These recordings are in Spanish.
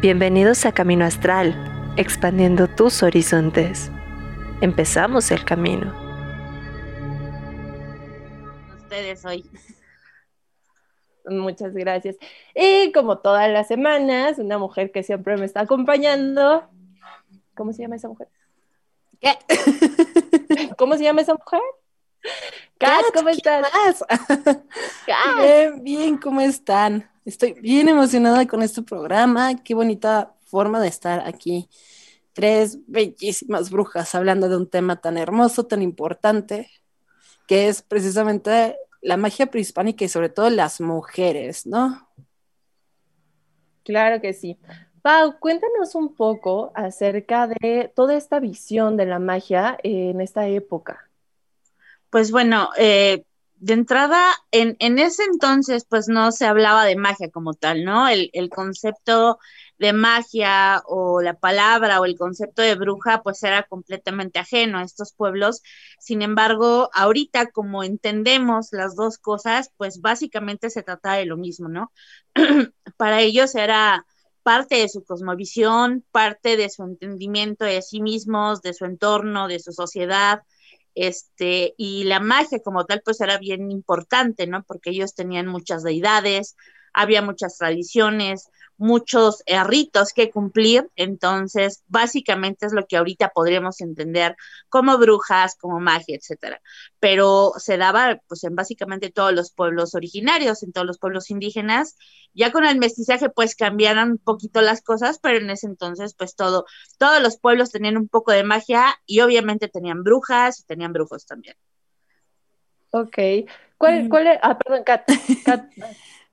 Bienvenidos a Camino Astral, expandiendo tus horizontes. Empezamos el camino. Ustedes hoy. Muchas gracias. Y como todas las semanas, una mujer que siempre me está acompañando. ¿Cómo se llama esa mujer? ¿Qué? ¿Cómo se llama esa mujer? Kat, ¿cómo estás? Bien, bien, ¿cómo están? Estoy bien emocionada con este programa. Qué bonita forma de estar aquí. Tres bellísimas brujas hablando de un tema tan hermoso, tan importante, que es precisamente la magia prehispánica y sobre todo las mujeres, ¿no? Claro que sí. Pau, cuéntanos un poco acerca de toda esta visión de la magia en esta época. Pues bueno, eh, de entrada, en, en, ese entonces, pues no se hablaba de magia como tal, ¿no? El, el, concepto de magia o la palabra o el concepto de bruja, pues era completamente ajeno a estos pueblos. Sin embargo, ahorita, como entendemos las dos cosas, pues básicamente se trata de lo mismo, ¿no? Para ellos era parte de su cosmovisión, parte de su entendimiento de sí mismos, de su entorno, de su sociedad, este, y la magia como tal, pues era bien importante, ¿no? Porque ellos tenían muchas deidades, había muchas tradiciones, muchos eh, ritos que cumplir, entonces básicamente es lo que ahorita podríamos entender como brujas, como magia, etcétera. Pero se daba pues en básicamente todos los pueblos originarios, en todos los pueblos indígenas. Ya con el mestizaje pues cambiaron un poquito las cosas, pero en ese entonces pues todo, todos los pueblos tenían un poco de magia y obviamente tenían brujas y tenían brujos también. Ok. ¿Cuál, cuál es? Ah, perdón, Kat. Kat.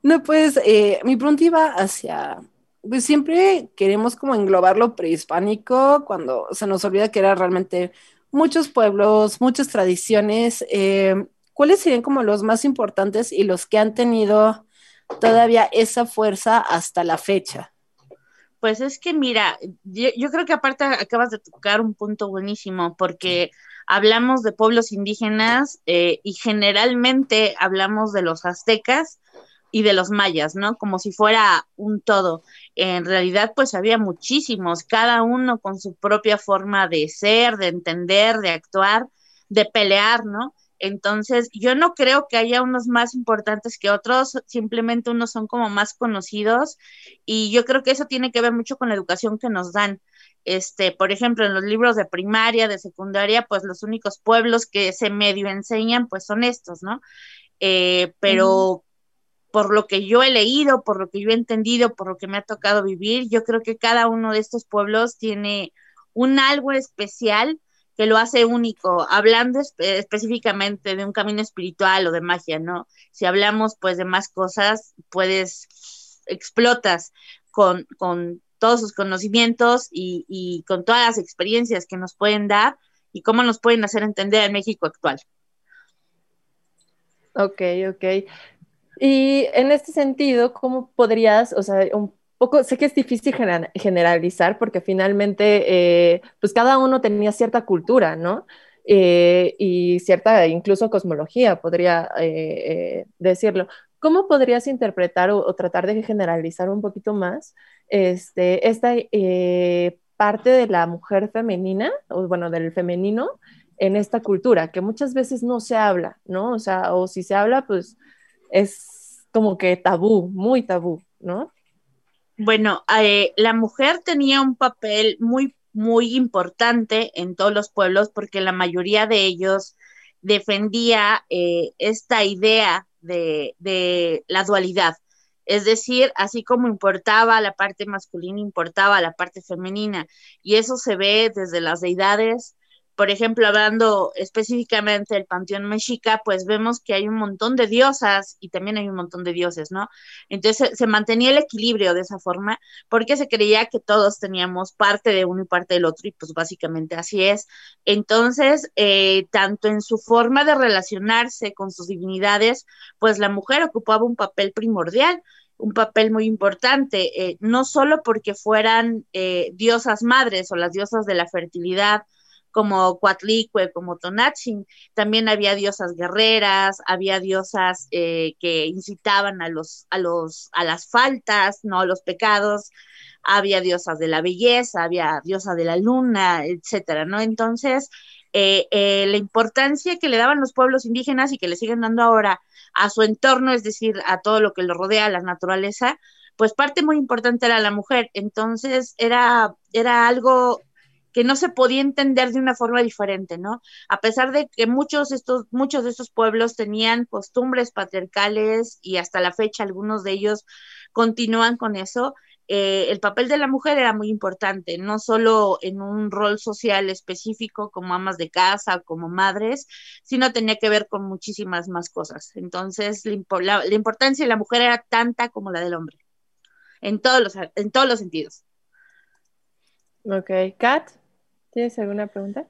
No, pues eh, mi pregunta iba hacia, pues siempre queremos como englobar lo prehispánico cuando se nos olvida que era realmente muchos pueblos, muchas tradiciones. Eh, ¿Cuáles serían como los más importantes y los que han tenido todavía esa fuerza hasta la fecha? Pues es que mira, yo, yo creo que aparte acabas de tocar un punto buenísimo porque hablamos de pueblos indígenas eh, y generalmente hablamos de los aztecas y de los mayas, ¿no? Como si fuera un todo. En realidad, pues había muchísimos, cada uno con su propia forma de ser, de entender, de actuar, de pelear, ¿no? Entonces, yo no creo que haya unos más importantes que otros, simplemente unos son como más conocidos y yo creo que eso tiene que ver mucho con la educación que nos dan. Este, por ejemplo, en los libros de primaria, de secundaria, pues los únicos pueblos que se medio enseñan, pues son estos, ¿no? Eh, pero por lo que yo he leído, por lo que yo he entendido, por lo que me ha tocado vivir, yo creo que cada uno de estos pueblos tiene un algo especial que lo hace único, hablando espe específicamente de un camino espiritual o de magia, ¿no? Si hablamos pues de más cosas, puedes, explotas con, con todos sus conocimientos y, y con todas las experiencias que nos pueden dar y cómo nos pueden hacer entender el México actual. Ok, ok. Y en este sentido, ¿cómo podrías, o sea, un poco, sé que es difícil generalizar porque finalmente, eh, pues cada uno tenía cierta cultura, ¿no? Eh, y cierta incluso cosmología, podría eh, decirlo. ¿Cómo podrías interpretar o, o, tratar de generalizar un poquito más este, esta parte de la mujer femenina, o bueno, del femenino en esta cultura, que muchas veces no se habla, ¿no? O sea, o si se habla, pues es como que tabú, muy tabú, ¿no? Bueno, eh, la mujer tenía un papel muy, muy importante en todos los pueblos porque la mayoría de ellos defendía eh, esta idea de, de la dualidad. Es decir, así como importaba la parte masculina, importaba la parte femenina. Y eso se ve desde las deidades, por ejemplo, hablando específicamente del Panteón Mexica, pues vemos que hay un montón de diosas y también hay un montón de dioses, ¿no? Entonces se, mantenía el equilibrio de esa forma porque se creía que todos teníamos parte de uno y parte del otro y pues básicamente así es. Entonces, eh, tanto en su forma de relacionarse con sus divinidades, pues la mujer ocupaba un papel primordial un papel muy importante, eh, no solo porque fueran eh, diosas madres o las diosas de la fertilidad como Coatlicue, como Tonatzin. También había diosas guerreras, había diosas eh, que incitaban a los, a los, a las faltas, no a los pecados. Había diosas de la belleza, había diosa de la luna, etcétera, ¿no? Entonces, eh, eh, la importancia que le daban los pueblos indígenas y que le siguen dando ahora a su entorno, es decir, a todo lo que lo rodea, a la naturaleza, pues parte muy importante era la mujer. Entonces era, era algo que no se podía entender de una forma diferente, ¿no? A pesar de que muchos, estos, muchos de estos pueblos tenían costumbres patriarcales y hasta la fecha algunos de ellos continúan con eso, eh, el papel de la mujer era muy importante, no solo en un rol social específico como amas de casa, como madres, sino tenía que ver con muchísimas más cosas. Entonces, la, la importancia de la mujer era tanta como la del hombre, en todos los, en todos los sentidos. Ok, Kat, ¿tienes alguna pregunta?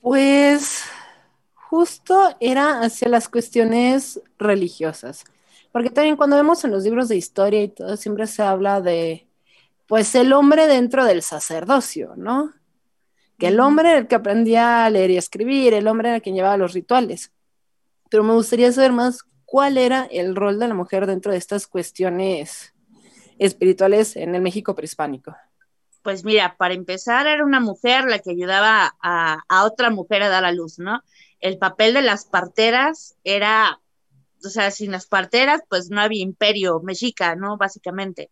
Pues justo era hacia las cuestiones religiosas. Porque también cuando vemos en los libros de historia y todo, siempre se habla de, pues, el hombre dentro del sacerdocio, ¿no? Que el hombre era el que aprendía a leer y escribir, el hombre era que llevaba los rituales. Pero me gustaría saber más cuál era el rol de la mujer dentro de estas cuestiones espirituales en el México prehispánico. Pues mira, para empezar era una mujer la que ayudaba a, otra mujer a dar a luz, ¿no? El papel de las parteras era o sea, sin las parteras, pues no había imperio mexica, ¿no? Básicamente,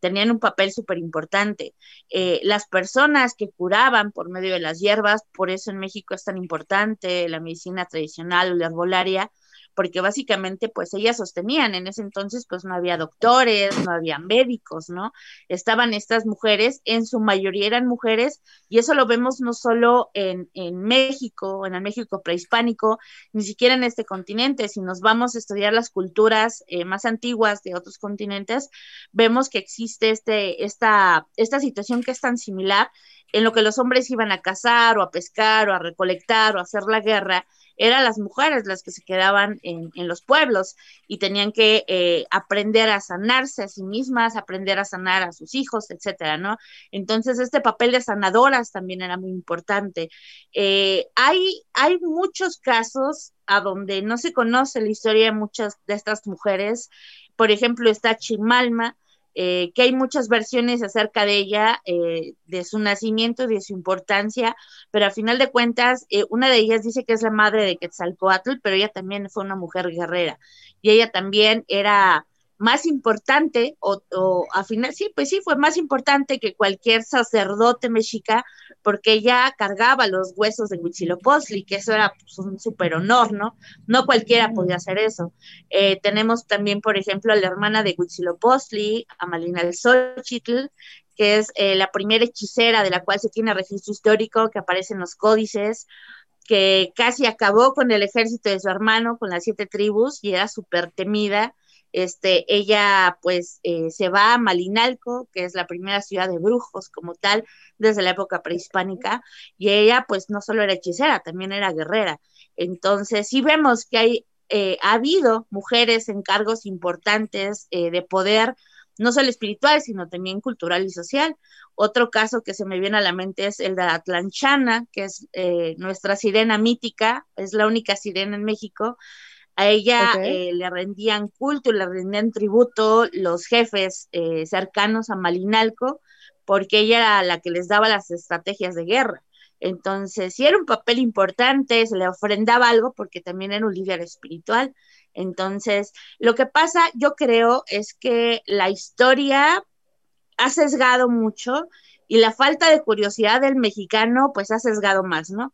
tenían un papel súper importante. Eh, las personas que curaban por medio de las hierbas, por eso en México es tan importante la medicina tradicional o la herbolaria, porque básicamente pues ellas sostenían, en ese entonces pues no había doctores, no había médicos, ¿no? Estaban estas mujeres, en su mayoría eran mujeres, y eso lo vemos no solo en, en México, en el México prehispánico, ni siquiera en este continente, si nos vamos a estudiar las culturas eh, más antiguas de otros continentes, vemos que existe este, esta, esta situación que es tan similar en lo que los hombres iban a cazar o a pescar o a recolectar o a hacer la guerra, eran las mujeres las que se quedaban en, los pueblos y tenían que eh, aprender a sanarse a sí mismas, aprender a sanar a sus hijos, etcétera, ¿no? Entonces, este papel de sanadoras también era muy importante. Eh, hay, hay muchos casos a donde no se conoce la historia de muchas de estas mujeres. Por ejemplo, está Chimalma, eh, que hay muchas versiones acerca de ella, eh, de su nacimiento de su importancia, pero al final de cuentas, eh, una de ellas dice que es la madre de Quetzalcoatl, pero ella también fue una mujer guerrera. Y ella también era más importante, o, o a final, sí, pues sí, fue más importante que cualquier sacerdote mexica, porque ella cargaba los huesos de Huitzilopochtli, que eso era pues, un súper honor, ¿no? No cualquiera podía hacer eso. Eh, tenemos también, por ejemplo, a la hermana de Huitzilopochtli, Amalina del Xochitl, que es eh, la primera hechicera de la cual se tiene registro histórico, que aparece en los códices, que casi acabó con el ejército de su hermano, con las siete tribus, y era súper temida este, ella pues eh, se va a Malinalco, que es la primera ciudad de brujos como tal, desde la época prehispánica, y ella pues no solo era hechicera, también era guerrera. Entonces sí vemos que hay, eh, ha habido mujeres en cargos importantes eh, de poder, no solo espiritual, sino también cultural y social. Otro caso que se me viene a la mente es el de Atlanchana, que es nuestra sirena mítica, es la única sirena en México, a ella eh, le rendían culto, le rendían tributo los jefes eh, cercanos a Malinalco, porque ella era la que les daba las estrategias de guerra. Entonces, sí era un papel importante, se le ofrendaba algo porque también era un líder espiritual. Entonces, lo que pasa, yo creo, es que la historia ha sesgado mucho y la falta de curiosidad del mexicano, pues ha sesgado más, ¿no?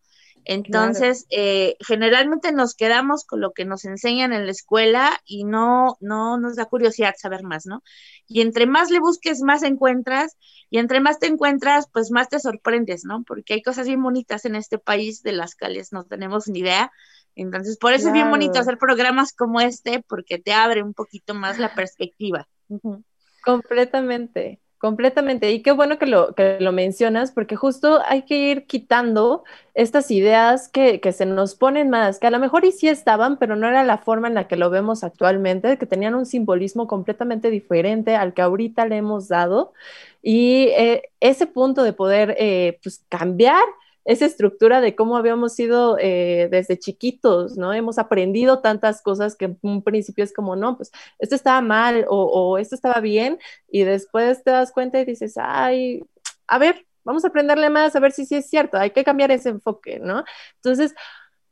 Entonces, eh, generalmente nos quedamos con lo que nos enseñan en la escuela y no, no nos da curiosidad saber más, ¿no? Y entre más le busques, más encuentras, y entre más te encuentras, pues más te sorprendes, ¿no? Porque hay cosas bien bonitas en este país de las cuales no tenemos ni idea. Entonces, por eso es bien bonito hacer programas como este, porque te abre un poquito más la perspectiva. Completamente. Completamente. Y qué bueno que lo, que lo mencionas, porque justo hay que ir quitando estas ideas que, que, se nos ponen más, que a lo mejor sí estaban, pero no era la forma en la que lo vemos actualmente, que tenían un simbolismo completamente diferente al que ahorita le hemos dado. Y eh, ese punto de poder eh, pues, cambiar esa estructura de cómo habíamos sido eh, desde chiquitos, ¿no? Hemos aprendido tantas cosas que en un principio es como, no, pues esto estaba mal o, o esto estaba bien y después te das cuenta y dices, ay, a ver, vamos a aprenderle más, a ver si sí es cierto, hay que cambiar ese enfoque, ¿no? Entonces,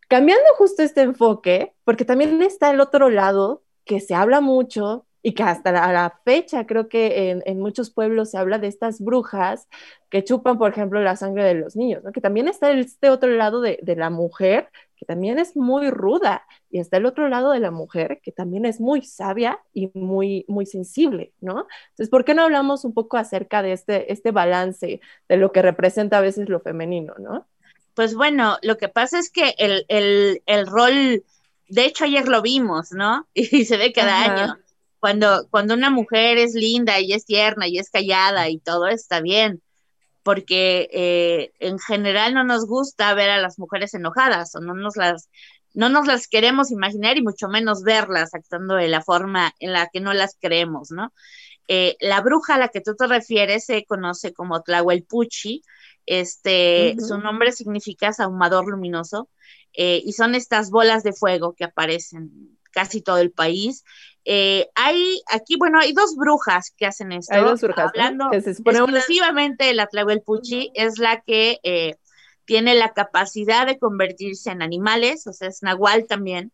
cambiando justo este enfoque, porque también está el otro lado que se habla mucho y que hasta la, fecha creo que en, muchos pueblos se habla de estas brujas que chupan, por ejemplo, la sangre de los niños, ¿no? que también está este otro lado de, la mujer, que también es muy ruda, y está el otro lado de la mujer, que también es muy sabia y muy, muy sensible, ¿no? Entonces, ¿por qué no hablamos un poco acerca de este, este balance de lo que representa a veces lo femenino, ¿no? Pues bueno, lo que pasa es que el, el rol, de hecho ayer lo vimos, ¿no? Y se ve cada año cuando, cuando una mujer es linda y es tierna y es callada y todo está bien, porque eh, en general no nos gusta ver a las mujeres enojadas o no nos las no nos las queremos imaginar y mucho menos verlas actuando de la forma en la que no las creemos, ¿no? Eh, la bruja a la que tú te refieres se conoce como Tlahuelpuchi, este, su nombre significa ahumador luminoso, eh, y son estas bolas de fuego que aparecen casi todo el país. Eh, hay aquí, bueno, hay dos brujas que hacen esto. Hay dos brujas, hablando exclusivamente de la Puchi, es la que eh, tiene la capacidad de convertirse en animales, o sea, es Nahual también,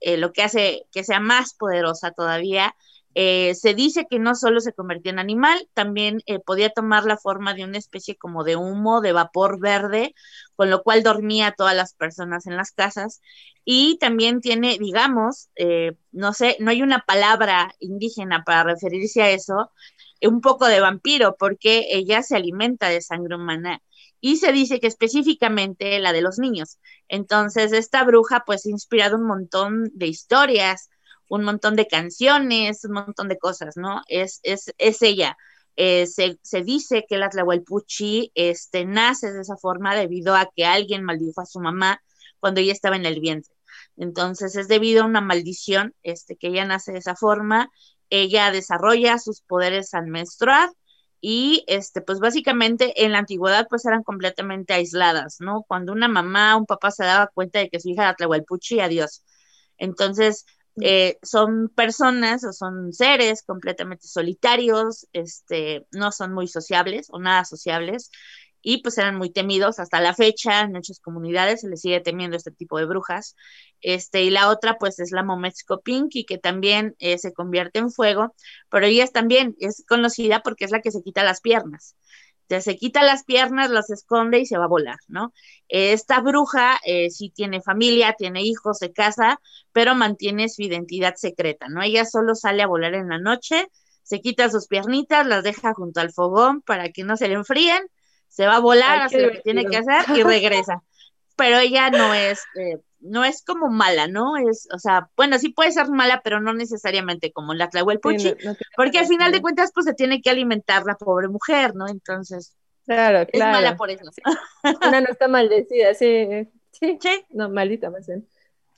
eh, lo que hace que sea más poderosa todavía. Eh, se dice que no solo se convertía en animal, también eh, podía tomar la forma de una especie como de humo, de vapor verde, con lo cual dormía a todas las personas en las casas. Y también tiene, digamos, eh, no sé, no hay una palabra indígena para referirse a eso, un poco de vampiro, porque ella se alimenta de sangre humana. Y se dice que específicamente la de los niños. Entonces, esta bruja pues ha inspirado un montón de historias, un montón de canciones, un montón de cosas, ¿no? Es, es, es ella. Eh, se, se, dice que la Tlahuelpuchi este, nace de esa forma debido a que alguien maldijo a su mamá cuando ella estaba en el vientre. Entonces es debido a una maldición este, que ella nace de esa forma. Ella desarrolla sus poderes al menstruar y este, pues básicamente en la antigüedad pues eran completamente aisladas, ¿no? Cuando una mamá, un papá se daba cuenta de que su hija era Tlahuelpuchi, adiós. Entonces, eh, son personas o son seres completamente solitarios, este, no son muy sociables o nada sociables y pues eran muy temidos hasta la fecha en muchas comunidades se les sigue temiendo este tipo de brujas. Este y la otra pues es la Mometsko Pinky que también eh, se convierte en fuego pero ella también es conocida porque es la que se quita las piernas se quita las piernas, las esconde y se va a volar, ¿no? Esta bruja eh, sí tiene familia, tiene hijos, se casa, pero mantiene su identidad secreta, ¿no? Ella solo sale a volar en la noche, se quita sus piernitas, las deja junto al fogón para que no se le enfríen, se va a volar, hace lo que tiene que hacer y regresa. pero ella no es, eh, no es como mala, ¿no? Es, o sea, bueno, sí puede ser mala, pero no necesariamente como la Tlahuelpuchi, porque al final de cuentas, pues se tiene que alimentar la pobre mujer, ¿no? Entonces, claro, es mala por eso. Una no está maldecida, sí, sí, sí. no, malita más bien.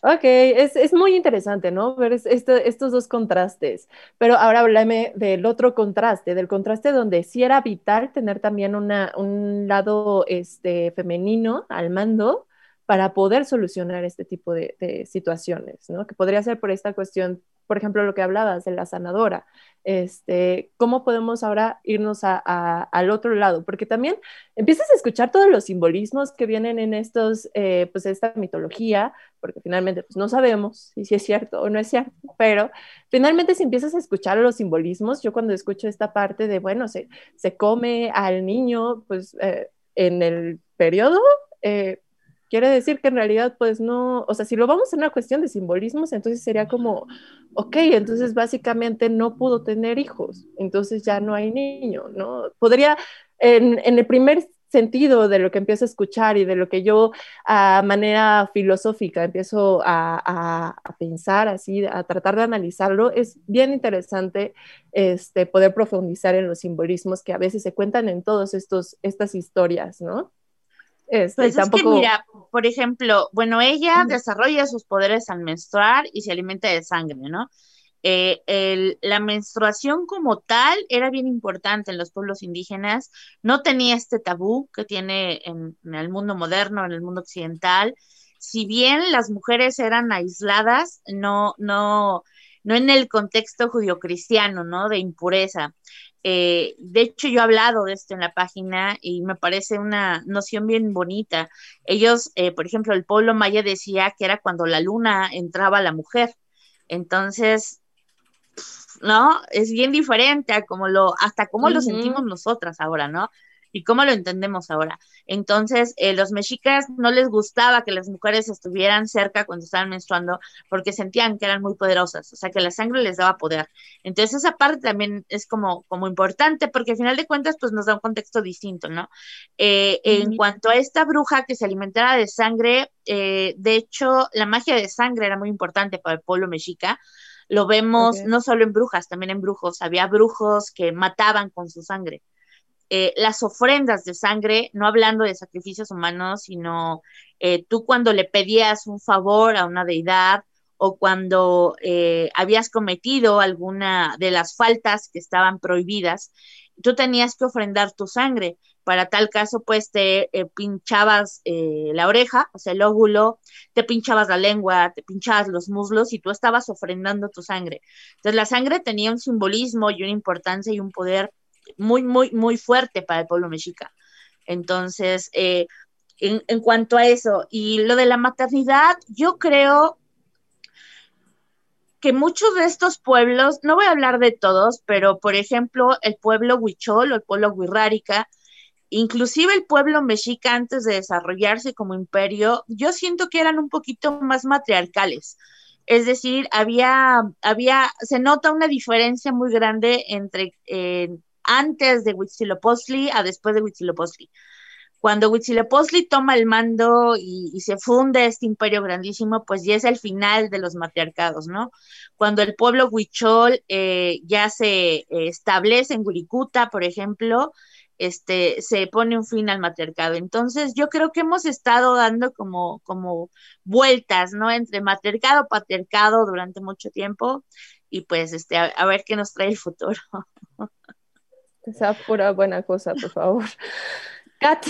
Ok, es, es, muy interesante, ¿no? Ver estos dos contrastes. Pero ahora háblame del otro contraste, del contraste donde sí era vital tener también una, un lado este, femenino al mando, para poder solucionar este tipo de, situaciones, ¿no? Que podría ser por esta cuestión, por ejemplo, lo que hablabas de la sanadora. Este, ¿Cómo podemos ahora irnos al otro lado? Porque también empiezas a escuchar todos los simbolismos que vienen en estos, eh, pues esta mitología, porque finalmente pues, no sabemos si es cierto o no es cierto, pero finalmente si empiezas a escuchar los simbolismos, yo cuando escucho esta parte de, bueno, se, se come al niño, pues eh, en el periodo, eh, quiere decir que en realidad, pues no, o sea, si lo vamos a una cuestión de simbolismos, entonces sería como, ok, entonces básicamente no pudo tener hijos, entonces ya no hay niño, ¿no? Podría, en, el primer sentido de lo que empiezo a escuchar y de lo que yo a manera filosófica empiezo a, a, pensar así, a tratar de analizarlo, es bien interesante este, poder profundizar en los simbolismos que a veces se cuentan en todas estas historias, ¿no? Este, pues es que mira, por ejemplo, bueno, ella desarrolla sus poderes al menstruar y se alimenta de sangre, ¿no? Eh, la menstruación como tal era bien importante en los pueblos indígenas, no tenía este tabú que tiene en, el mundo moderno, en el mundo occidental. Si bien las mujeres eran aisladas, no, no, no en el contexto judio-cristiano, ¿no? De impureza. Eh, de hecho, yo he hablado de esto en la página y me parece una noción bien bonita. Ellos, eh, por ejemplo, el pueblo maya decía que era cuando la luna entraba a la mujer. Entonces, ¿no? Es bien diferente a como lo, hasta cómo lo sentimos nosotras ahora, ¿no? Y cómo lo entendemos ahora. Entonces, eh, los mexicas no les gustaba que las mujeres estuvieran cerca cuando estaban menstruando porque sentían que eran muy poderosas, o sea, que la sangre les daba poder. Entonces, esa parte también es como, como importante porque al final de cuentas, pues nos da un contexto distinto, ¿no? Eh, en cuanto a esta bruja que se alimentara de sangre, eh, de hecho, la magia de sangre era muy importante para el pueblo mexica. Lo vemos no solo en brujas, también en brujos. Había brujos que mataban con su sangre. Eh, las ofrendas de sangre, no hablando de sacrificios humanos, sino eh, tú cuando le pedías un favor a una deidad o cuando eh, habías cometido alguna de las faltas que estaban prohibidas, tú tenías que ofrendar tu sangre. Para tal caso, pues te pinchabas la oreja, o sea, el óvulo, te pinchabas la lengua, te pinchabas los muslos y tú estabas ofrendando tu sangre. Entonces, la sangre tenía un simbolismo y una importancia y un poder muy, muy, muy fuerte para el pueblo mexica. Entonces, eh, en, en, cuanto a eso, y lo de la maternidad, yo creo que muchos de estos pueblos, no voy a hablar de todos, pero por ejemplo, el pueblo Huichol o el pueblo Huirrárica, inclusive el pueblo mexica antes de desarrollarse como imperio, yo siento que eran un poquito más matriarcales. Es decir, había, había, se nota una diferencia muy grande entre eh, antes de Huitzilopochtli a después de Huitzilopochtli. Cuando Huitzilopochtli toma el mando y, se funde este imperio grandísimo, pues ya es el final de los matriarcados, ¿no? Cuando el pueblo huichol eh, ya se eh, establece en Wirikuta, por ejemplo, este, se pone un fin al matriarcado. Entonces, yo creo que hemos estado dando como, como vueltas, ¿no? Entre matriarcado, patriarcado durante mucho tiempo y pues, este, a ver qué nos trae el futuro. Que sea pura buena cosa, por favor. Kat.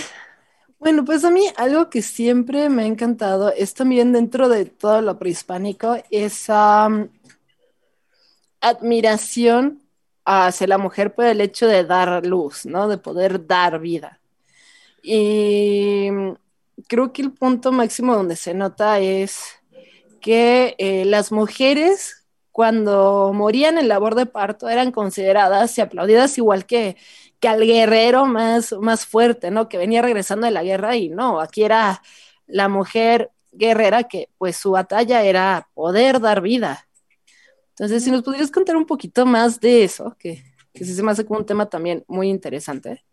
Bueno, pues a mí algo que siempre me ha encantado es también dentro de todo lo prehispánico esa admiración hacia la mujer por el hecho de dar luz, ¿no? De poder dar vida. Y creo que el punto máximo donde se nota es que eh, las mujeres cuando morían en labor de parto eran consideradas y aplaudidas igual que, que al guerrero más, más fuerte, ¿no? Que venía regresando de la guerra y no, aquí era la mujer guerrera que pues su batalla era poder dar vida. Entonces, si nos podrías contar un poquito más de eso, que, que se me hace como un tema también muy interesante.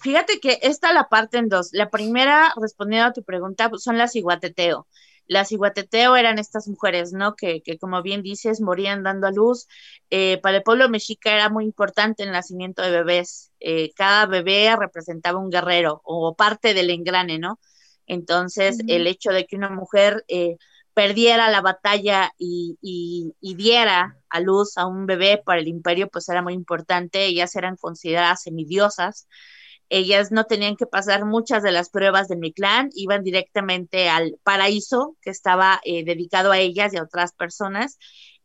Fíjate que esta la parte en dos. La primera, respondiendo a tu pregunta, son las iguateteo. Las iguateteo eran estas mujeres, ¿no? Que, que como bien dices, morían dando a luz. Eh, para el pueblo mexica era muy importante el nacimiento de bebés. Eh, cada bebé representaba un guerrero o parte del engrane, ¿no? Entonces, el hecho de que una mujer eh, perdiera la batalla y, y, diera a luz a un bebé para el imperio, pues era muy importante. Ellas eran consideradas semidiosas ellas no tenían que pasar muchas de las pruebas de mi clan, iban directamente al paraíso que estaba eh, dedicado a ellas y a otras personas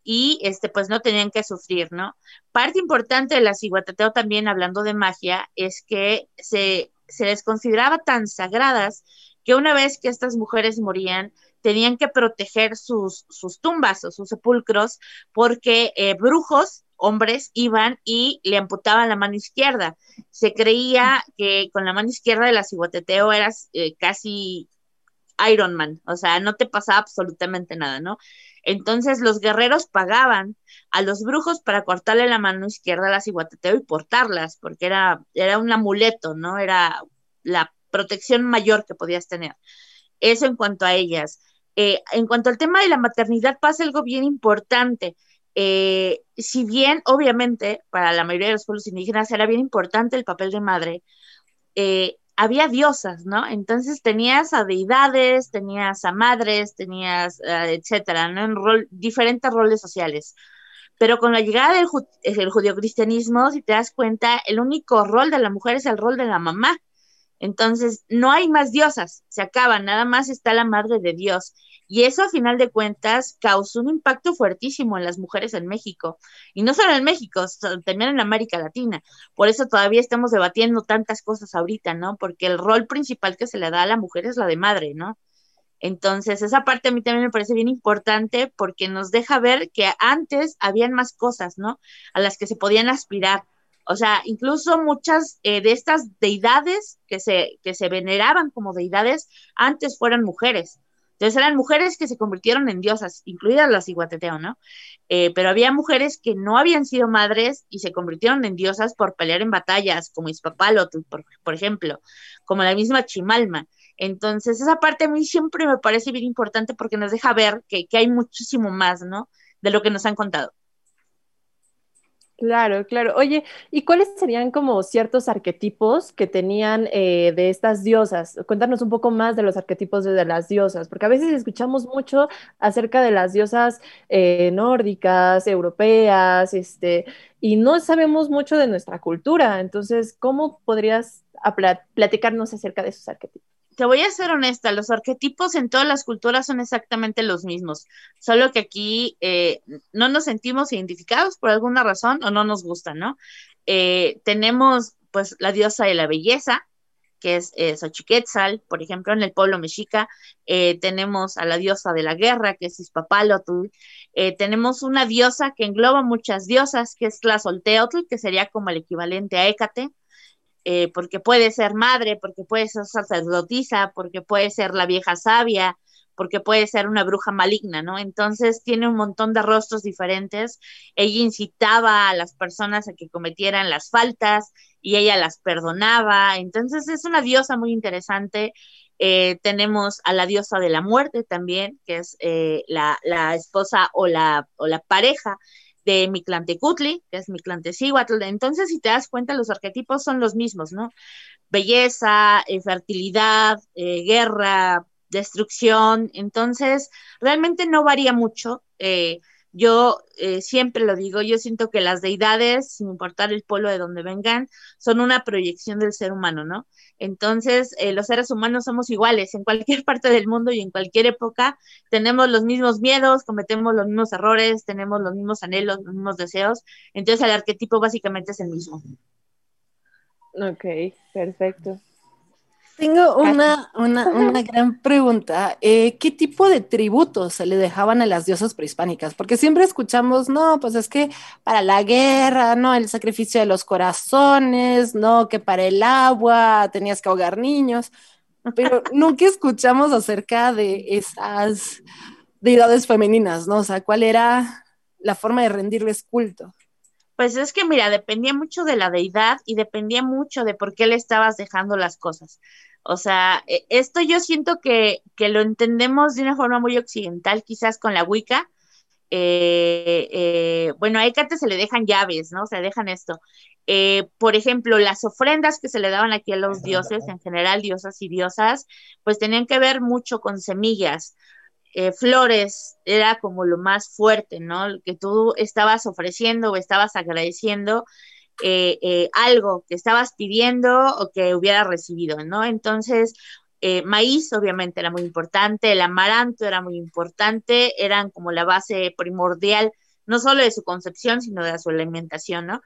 y este pues no tenían que sufrir, ¿no? Parte importante de la ciguatateo también hablando de magia es que se, se les consideraba tan sagradas que una vez que estas mujeres morían, tenían que proteger sus, sus tumbas o sus sepulcros porque eh, brujos hombres iban y le amputaban la mano izquierda. Se creía que con la mano izquierda de la ciguateteo eras eh, casi Iron Man, o sea, no te pasaba absolutamente nada, ¿no? Entonces los guerreros pagaban a los brujos para cortarle la mano izquierda a la ciguateteo y portarlas, porque era, era un amuleto, ¿no? Era la protección mayor que podías tener. Eso en cuanto a ellas. Eh, en cuanto al tema de la maternidad, pasa algo bien importante. Eh, si bien obviamente para la mayoría de los pueblos indígenas era bien importante el papel de madre, eh, había diosas, ¿no? Entonces tenías a deidades, tenías a madres, tenías, uh, etcétera, ¿no? En diferentes roles sociales. Pero con la llegada del, del judio-cristianismo, si te das cuenta, el único rol de la mujer es el rol de la mamá. Entonces, no hay más diosas, se acaba, nada más está la madre de Dios. Y eso, a final de cuentas, causó un impacto fuertísimo en las mujeres en México. Y no solo en México, también en América Latina. Por eso todavía estamos debatiendo tantas cosas ahorita, ¿no? Porque el rol principal que se le da a la mujer es la de madre, ¿no? Entonces, esa parte a mí también me parece bien importante porque nos deja ver que antes habían más cosas, ¿no? A las que se podían aspirar. O sea, incluso muchas eh, de estas deidades que se, que se veneraban como deidades antes fueron mujeres. Entonces eran mujeres que se convirtieron en diosas, incluidas las iguateteo, ¿no? Eh, pero había mujeres que no habían sido madres y se convirtieron en diosas por pelear en batallas, como Ispapalotl, por, ejemplo, como la misma Chimalma. Entonces, esa parte a mí siempre me parece bien importante porque nos deja ver que hay muchísimo más, ¿no? De lo que nos han contado. Claro, claro. Oye, ¿y cuáles serían como ciertos arquetipos que tenían eh, de estas diosas? Cuéntanos un poco más de los arquetipos de, las diosas, porque a veces escuchamos mucho acerca de las diosas eh, nórdicas, europeas, este, y no sabemos mucho de nuestra cultura. Entonces, ¿cómo podrías platicarnos acerca de esos arquetipos? Te voy a ser honesta, los arquetipos en todas las culturas son exactamente los mismos, solo que aquí eh, no nos sentimos identificados por alguna razón o no nos gusta, ¿no? Eh, tenemos pues la diosa de la belleza, que es eh, Xochiquetzal, por ejemplo, en el pueblo mexica, tenemos a la diosa de la guerra, que es Ispapalotl, tenemos una diosa que engloba muchas diosas, que es la Solteotl, que sería como el equivalente a Hécate, eh, porque puede ser madre, porque puede ser sacerdotisa, porque puede ser la vieja sabia, porque puede ser una bruja maligna, ¿no? Entonces tiene un montón de rostros diferentes. Ella incitaba a las personas a que cometieran las faltas y ella las perdonaba. Entonces es una diosa muy interesante. Eh, tenemos a la diosa de la muerte también, que es eh, la, esposa o la pareja de Mictlantecutli, que es Mictlantecíhuatl. Entonces, si te das cuenta, los arquetipos son los mismos, ¿no? Belleza, eh, fertilidad, eh, guerra, destrucción. Entonces, realmente no varía mucho. Eh, yo siempre lo digo, yo siento que las deidades, sin importar el pueblo de donde vengan, son una proyección del ser humano, ¿no? Entonces, eh, los seres humanos somos iguales en cualquier parte del mundo y en cualquier época. Tenemos los mismos miedos, cometemos los mismos errores, tenemos los mismos anhelos, los mismos deseos. Entonces, el arquetipo básicamente es el mismo. Ok, perfecto. Tengo una, una, una gran pregunta. Eh, ¿Qué tipo de tributos se le dejaban a las diosas prehispánicas? Porque siempre escuchamos, no, pues es que para la guerra, no, el sacrificio de los corazones, no, que para el agua tenías que ahogar niños, pero nunca escuchamos acerca de esas deidades femeninas, ¿no? O sea, ¿cuál era la forma de rendirles culto? Pues es que, mira, dependía mucho de la deidad y dependía mucho de por qué le estabas dejando las cosas. O sea, e, esto yo siento que, lo entendemos de una forma muy occidental, quizás con la Wicca. Eh, eh, bueno, a Hécate se le dejan llaves, ¿no? Se dejan esto. Eh, por ejemplo, las ofrendas que se le daban aquí a los dioses, en general diosas y diosas, pues tenían que ver mucho con semillas. flores era como lo más fuerte, ¿no? Que tú estabas ofreciendo o estabas agradeciendo eh, eh, algo que estabas pidiendo o que hubieras recibido, ¿no? Entonces, eh, maíz obviamente era muy importante, el amaranto era muy importante, eran como la base primordial no solo de su concepción, sino de su alimentación, ¿no?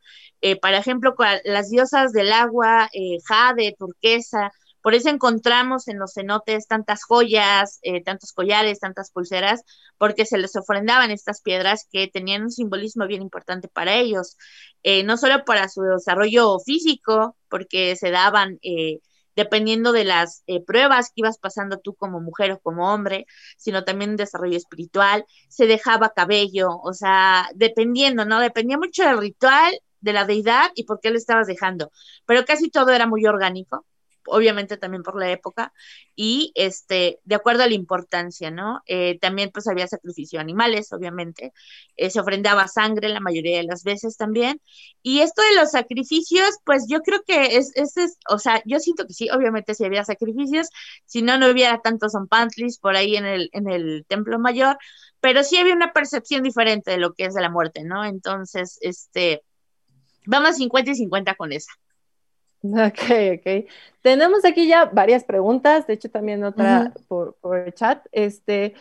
por ejemplo, las diosas del agua, jade, turquesa, por eso encontramos en los cenotes tantas joyas, eh, tantos collares, tantas pulseras, porque se les ofrendaban estas piedras que tenían un simbolismo bien importante para ellos, eh, no solo para su desarrollo físico, porque se daban eh, dependiendo de las pruebas que ibas pasando tú como mujer o como hombre, sino también un desarrollo espiritual, se dejaba cabello, o sea, dependiendo, ¿no? Dependía mucho del ritual, de la deidad y por qué le estabas dejando, pero casi todo era muy orgánico obviamente también por la época, y este, de acuerdo a la importancia, ¿no? Eh, también pues había sacrificio de animales, obviamente, eh, se ofrendaba sangre la mayoría de las veces también, y esto de los sacrificios, pues yo creo que es, es, es o sea, yo siento que sí, obviamente sí había sacrificios, si no, no hubiera tantos pantlis por ahí en el, en el templo mayor, pero sí había una percepción diferente de lo que es de la muerte, ¿no? Entonces, este, vamos 50 y 50 con esa. Ok, ok. Tenemos aquí ya varias preguntas, de hecho también otra por, el chat. Este,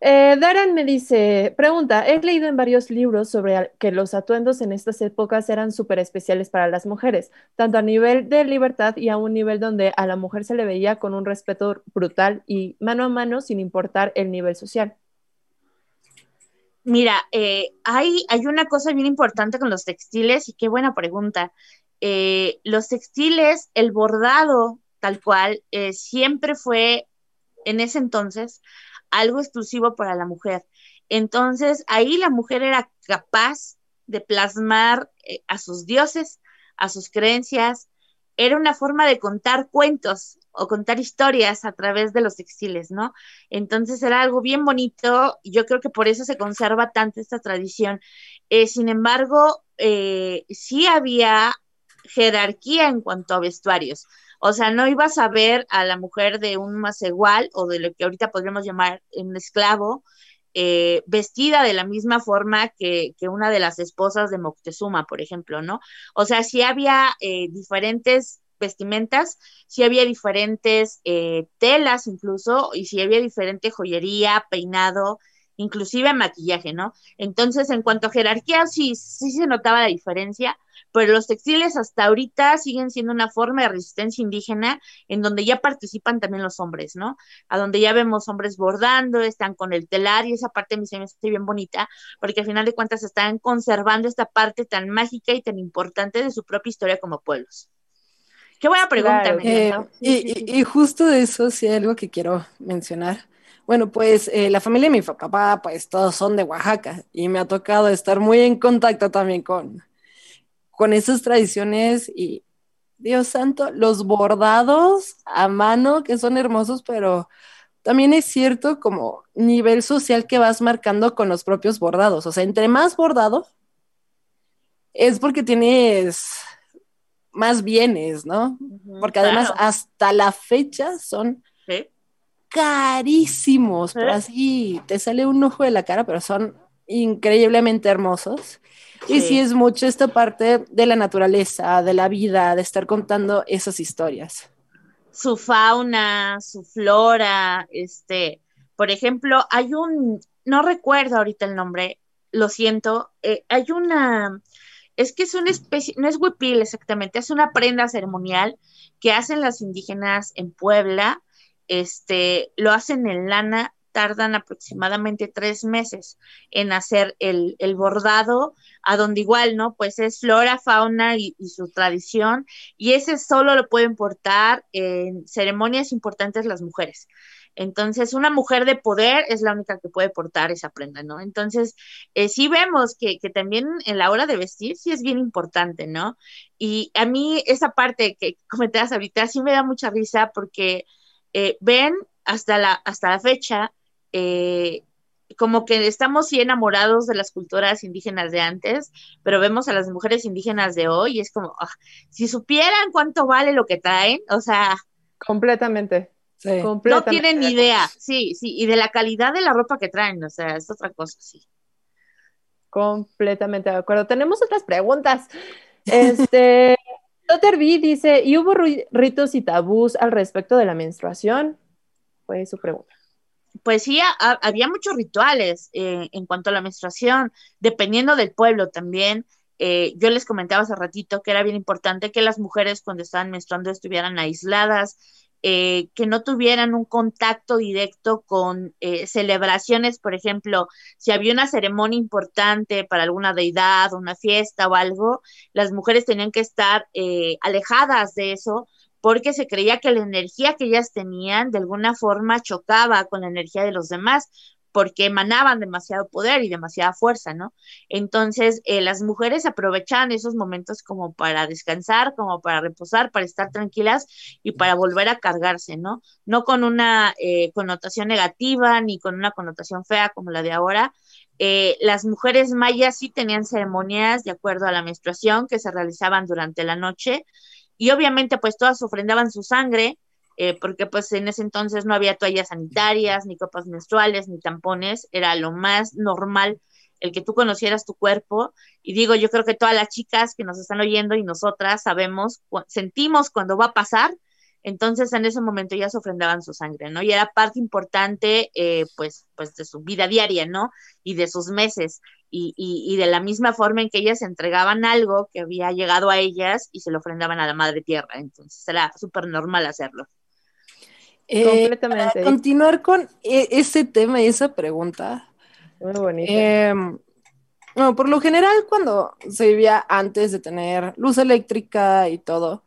eh, Darren me dice, pregunta, he leído en varios libros sobre que los atuendos en estas épocas eran súper especiales para las mujeres, tanto a nivel de libertad y a un nivel donde a la mujer se le veía con un respeto brutal y mano a mano sin importar el nivel social. Mira, eh, hay, hay una cosa bien importante con los textiles y qué buena pregunta. Eh, los textiles, el bordado tal cual, eh, siempre fue en ese entonces algo exclusivo para la mujer. Entonces, ahí la mujer era capaz de plasmar eh, a sus dioses, a sus creencias. Era una forma de contar cuentos o contar historias a través de los textiles, ¿no? Entonces era algo bien bonito yo creo que por eso se conserva tanto esta tradición. sin embargo, sí había jerarquía en cuanto a vestuarios. O sea, no ibas a ver a la mujer de un más igual o de lo que ahorita podríamos llamar un esclavo, eh, vestida de la misma forma que, una de las esposas de Moctezuma, por ejemplo, ¿no? O sea, había eh, diferentes vestimentas, sí había diferentes eh, telas incluso, y sí había diferente joyería, peinado, inclusive maquillaje, ¿no? Entonces, en cuanto a jerarquía, sí, sí se notaba la diferencia, pero los textiles hasta ahorita siguen siendo una forma de resistencia indígena en donde ya participan también los hombres, ¿no? A donde ya vemos hombres bordando, están con el telar y esa parte me se bien bonita, porque al final de cuentas están conservando esta parte tan mágica y tan importante de su propia historia como pueblos. Qué buena pregunta. Eh, y, y, justo de eso sí hay algo que quiero mencionar. Bueno, pues eh, la familia de mi papá, pues todos son de Oaxaca y me ha tocado estar muy en contacto también con, con esas tradiciones y, Dios santo, los bordados a mano, que son hermosos, pero también es cierto como nivel social que vas marcando con los propios bordados. O sea, entre más bordado, es porque tienes más bienes, ¿no? Porque además hasta la fecha son carísimos, pero así te sale un ojo de la cara, pero son increíblemente hermosos. Y sí es mucho esta parte de la naturaleza, de la vida, de estar contando esas historias. Su fauna, su flora, este, por ejemplo, hay un, no recuerdo ahorita el nombre, lo siento, eh, hay una, es que es una especie, no es huipil exactamente, es una prenda ceremonial que hacen las indígenas en Puebla, este, lo hacen en lana tardan aproximadamente tres meses en hacer el, bordado, a donde igual, ¿no? Pues es flora, fauna y, su tradición, y ese solo lo pueden portar en ceremonias importantes las mujeres. Entonces, una mujer de poder es la única que puede portar esa prenda, ¿no? Entonces, eh, sí vemos que, también en la hora de vestir sí es bien importante, ¿no? Y a mí esa parte que comentabas ahorita sí me da mucha risa porque eh, ven hasta la, hasta la fecha eh, como que estamos sí enamorados de las culturas indígenas de antes, pero vemos a las mujeres indígenas de hoy y es como, ah, si supieran cuánto vale lo que traen, o sea... Completamente. No tienen ni idea, sí, sí, y de la calidad de la ropa que traen, o sea, es otra cosa, sí. Completamente de acuerdo. Tenemos otras preguntas. Este, Dotter B dice, ¿y hubo ritos y tabús al respecto de la menstruación? Fue su pregunta pues sí, había muchos rituales eh, en cuanto a la menstruación, dependiendo del pueblo también. Eh, yo les comentaba hace ratito que era bien importante que las mujeres cuando estaban menstruando estuvieran aisladas, eh, que no tuvieran un contacto directo con celebraciones, por ejemplo, si había una ceremonia importante para alguna deidad, una fiesta o algo, las mujeres tenían que estar alejadas de eso porque se creía que la energía que ellas tenían de alguna forma chocaba con la energía de los demás, porque emanaban demasiado poder y demasiada fuerza, ¿no? Entonces, eh, las mujeres aprovechaban esos momentos como para descansar, como para reposar, para estar tranquilas y para volver a cargarse, ¿no? No con una eh, connotación negativa ni con una connotación fea como la de ahora. Eh, las mujeres mayas sí tenían ceremonias de acuerdo a la menstruación que se realizaban durante la noche y obviamente pues todas ofrendaban su sangre eh, porque pues en ese entonces no había toallas sanitarias, ni copas menstruales, ni tampones, era lo más normal el que tú conocieras tu cuerpo. Y digo, yo creo que todas las chicas que nos están oyendo y nosotras sabemos, sentimos cuando va a pasar, entonces en ese momento ya se ofrendaban su sangre, ¿no? Y era parte importante, eh, pues, pues de su vida diaria, ¿no? Y de sus meses. Y, y, y, de la misma forma en que ellas entregaban algo que había llegado a ellas y se lo ofrendaban a la madre tierra. Entonces era súper normal hacerlo. Eh, Completamente. continuar con e ese tema y esa pregunta. Muy bonito. Em, por lo general, cuando se vivía antes de tener luz eléctrica y todo,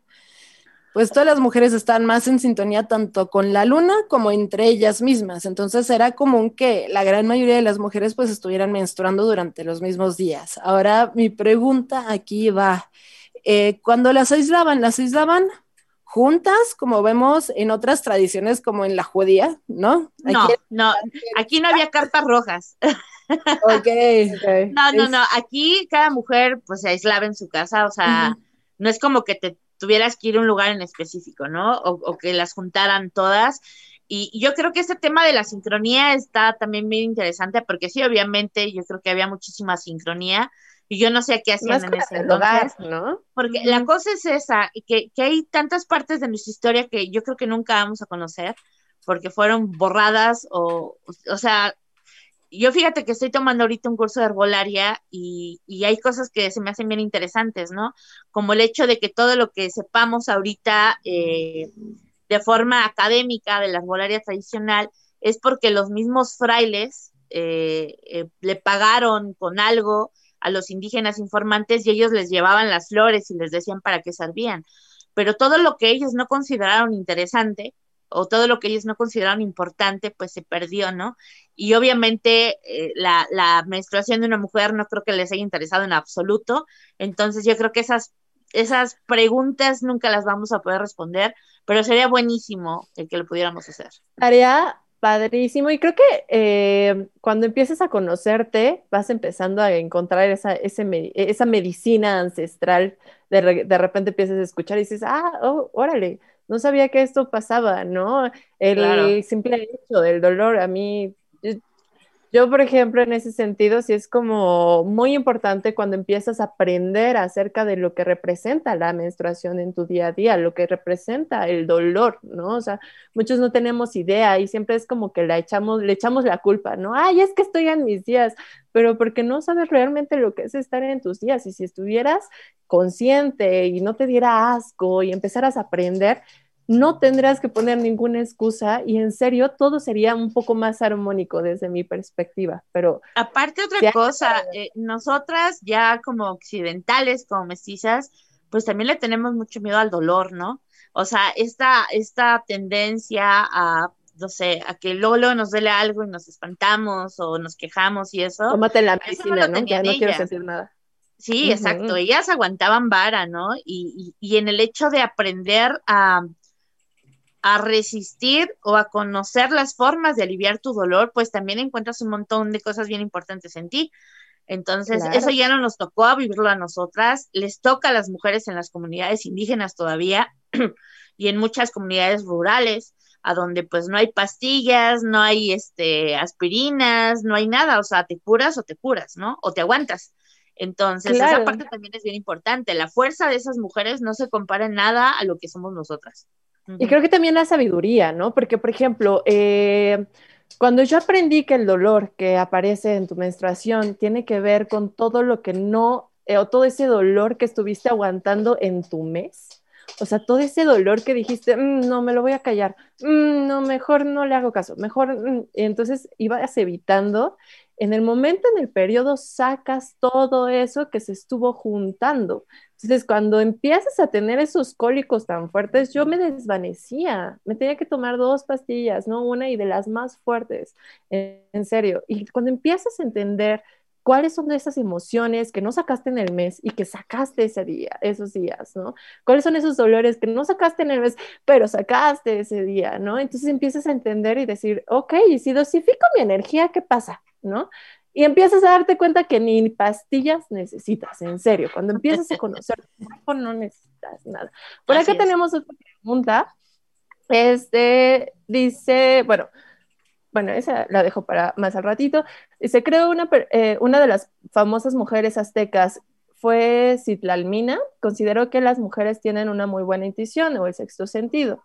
pues todas las mujeres están más en sintonía tanto con la luna como entre ellas mismas. Entonces era común que la gran mayoría de las mujeres pues estuvieran menstruando durante los mismos días. Ahora mi pregunta aquí va, eh, cuando las aislaban, ¿las aislaban juntas, como vemos en otras tradiciones como en la judía, ¿no? no, no, aquí no había cartas rojas. ok, No, no, no, aquí cada mujer pues se aislaba en su casa, o sea, no es como que te tuvieras que ir a un lugar en específico, ¿no? O, que las juntaran todas. Y, y, yo creo que este tema de la sincronía está también muy interesante porque sí, obviamente yo creo que había muchísima sincronía, y yo no sé qué hacían en ese lugar, ¿no? Porque la cosa es esa, que, que hay tantas partes de nuestra historia que yo creo que nunca vamos a conocer, porque fueron borradas o, o sea, yo fíjate que estoy tomando ahorita un curso de herbolaria y, y, hay cosas que se me hacen bien interesantes, ¿no? Como el hecho de que todo lo que sepamos ahorita eh, de forma académica de la herbolaria tradicional es porque los mismos frailes eh, eh, le pagaron con algo a los indígenas informantes y ellos les llevaban las flores y les decían para qué servían. Pero todo lo que ellos no consideraron interesante o todo lo que ellos no consideraron importante, pues se perdió, ¿no? Y obviamente eh, la, la, menstruación de una mujer no creo que les haya interesado en absoluto. Entonces yo creo que esas, esas preguntas nunca las vamos a poder responder, pero sería buenísimo el que lo pudiéramos hacer. Tarea Padrísimo. Y creo que eh, cuando empieces a conocerte, vas empezando a encontrar esa, esa medicina ancestral. De, de, repente empiezas a escuchar y dices, ah, oh, órale, no sabía que esto pasaba, ¿no? El simple hecho del dolor, a mí yo, por ejemplo, en ese sentido, sí es como muy importante cuando empiezas a aprender acerca de lo que representa la menstruación en tu día a día, lo que representa el dolor, ¿no? O sea, muchos no tenemos idea y siempre es como que echamos, le echamos la culpa, ¿no? Ay, es que estoy en mis días, pero porque no sabes realmente lo que es estar en tus días y si estuvieras consciente y no te diera asco y empezaras a aprender, no tendrás que poner ninguna excusa y en serio todo sería un poco más armónico desde mi perspectiva, pero... Aparte otra cosa, eh, nosotras ya como occidentales, como mestizas, pues también le tenemos mucho miedo al dolor, ¿no? O sea, esta, esta tendencia a, no sé, a que luego nos duele algo y nos espantamos o nos quejamos y eso. Tómate la medicina, ¿no? Ya no quiero sentir nada. Sí, exacto. Ellas aguantaban vara, ¿no? Y, y, y, en el hecho de aprender a, a resistir o a conocer las formas de aliviar tu dolor, pues también encuentras un montón de cosas bien importantes en ti. Entonces, eso ya no nos tocó a vivirlo a nosotras, les toca a las mujeres en las comunidades indígenas todavía y en muchas comunidades rurales, a donde pues no hay pastillas, no hay este aspirinas, no hay nada, o sea, te curas o te curas, ¿no? O te aguantas. Entonces, esa parte también es bien importante. La fuerza de esas mujeres no se compara en nada a lo que somos nosotras. Y creo que también la sabiduría, ¿no? Porque, por ejemplo, eh, cuando yo aprendí que el dolor que aparece en tu menstruación tiene que ver con todo lo que no, eh, o todo ese dolor que estuviste aguantando en tu mes, O sea, todo ese dolor que dijiste, "Mm, no, me lo voy a callar, Mm, no, mejor no le hago caso, mejor, mm". entonces ibas evitando. En el momento, en el periodo, sacas todo eso que se estuvo juntando. Entonces, cuando empiezas a tener esos cólicos tan fuertes, yo me desvanecía, me tenía que tomar dos pastillas, no una y de las más fuertes, en, en serio. Y cuando empiezas a entender cuáles son esas emociones que no sacaste en el mes y que sacaste ese día, esos días, ¿no? ¿Cuáles son esos dolores que no sacaste en el mes, pero sacaste ese día, ¿no? Entonces empiezas a entender y decir, ok, y si dosifico mi energía, ¿qué pasa? ¿No? Y empiezas a darte cuenta que ni pastillas necesitas, en serio. Cuando empiezas a conocer tu cuerpo, no necesitas nada. Por Así acá es. tenemos otra pregunta. Este dice, bueno, bueno, esa la dejo para más al ratito. Se creó una, eh, una de las famosas mujeres aztecas fue Citlalmina. Consideró que las mujeres tienen una muy buena intuición o el sexto sentido.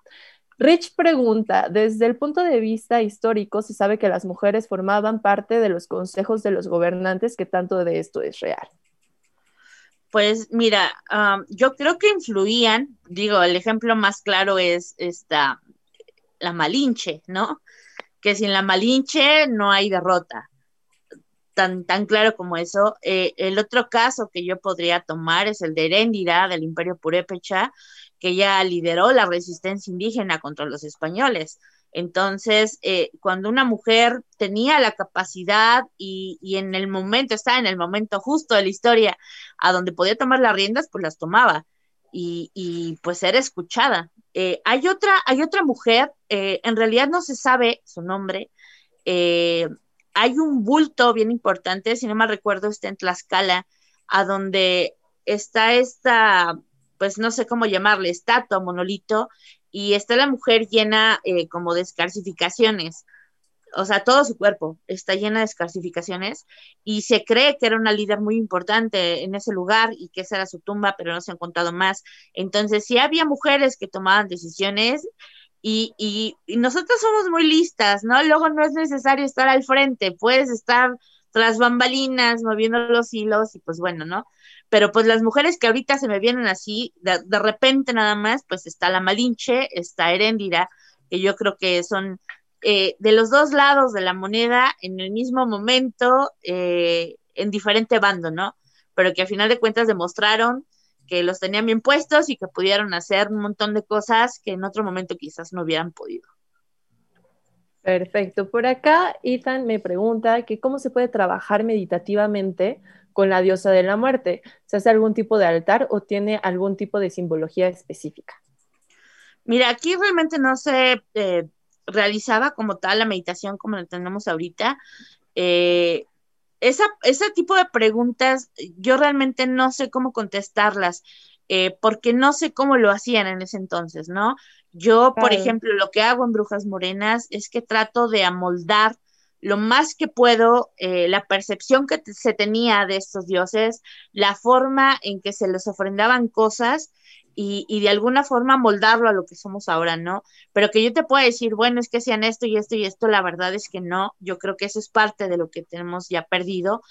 Rich pregunta, desde el punto de vista histórico, se sabe que las mujeres formaban parte de los consejos de los gobernantes, que tanto de esto es real. Pues mira, am, yo creo que influían, digo, el ejemplo más claro es esta, la Malinche, ¿no? Que sin la Malinche no hay derrota. Tan, tan claro como eso. Eh, el otro caso que yo podría tomar es el de Heréndira del Imperio Purépecha, que ya lideró la resistencia indígena contra los españoles. Entonces, eh, cuando una mujer tenía la capacidad y, y en el momento, estaba en el momento justo de la historia, a donde podía tomar las riendas, pues las tomaba y, y pues era escuchada. Eh, hay, otra, hay otra mujer, eh, en realidad no se sabe su nombre, eh, hay un bulto bien importante, si no me recuerdo, está en Tlaxcala, a donde está esta, pues no sé cómo llamarle, estatua, monolito, y está la mujer llena eh, como de escarcificaciones o sea, todo su cuerpo está llena de escarcificaciones y se cree que era una líder muy importante en ese lugar y que esa era su tumba, pero no se han contado más. Entonces, sí había mujeres que tomaban decisiones y, y, nosotros somos muy listas, ¿no? Luego no es necesario estar al frente, puedes estar tras bambalinas, moviendo los hilos y pues bueno, ¿no? Pero pues las mujeres que ahorita se me vienen así, de, de repente nada más, pues está la Malinche, está Heréndira, que yo creo que son eh, de los dos lados de la moneda en el mismo momento, eh, en diferente bando, ¿no? Pero que a final de cuentas demostraron que los tenían bien puestos y que pudieron hacer un montón de cosas que en otro momento quizás no hubieran podido. Perfecto. Por acá, Ethan me pregunta que cómo se puede trabajar meditativamente con la diosa de la muerte. ¿Se hace algún tipo de altar o tiene algún tipo de simbología específica? Mira, aquí realmente no se eh, realizaba como tal la meditación como la tenemos ahorita. Eh, esa, ese tipo de preguntas yo realmente no sé cómo contestarlas, eh, porque no sé cómo lo hacían en ese entonces, ¿no? Yo, por ejemplo, lo que hago en Brujas Morenas es que trato de amoldar lo más que puedo eh, la percepción que se tenía de estos dioses, la forma en que se les ofrendaban cosas y, de alguna forma moldarlo a lo que somos ahora, ¿no? Pero que yo te pueda decir, bueno, es que hacían esto y esto y esto, la verdad es que no, yo creo que eso es parte de lo que tenemos ya perdido,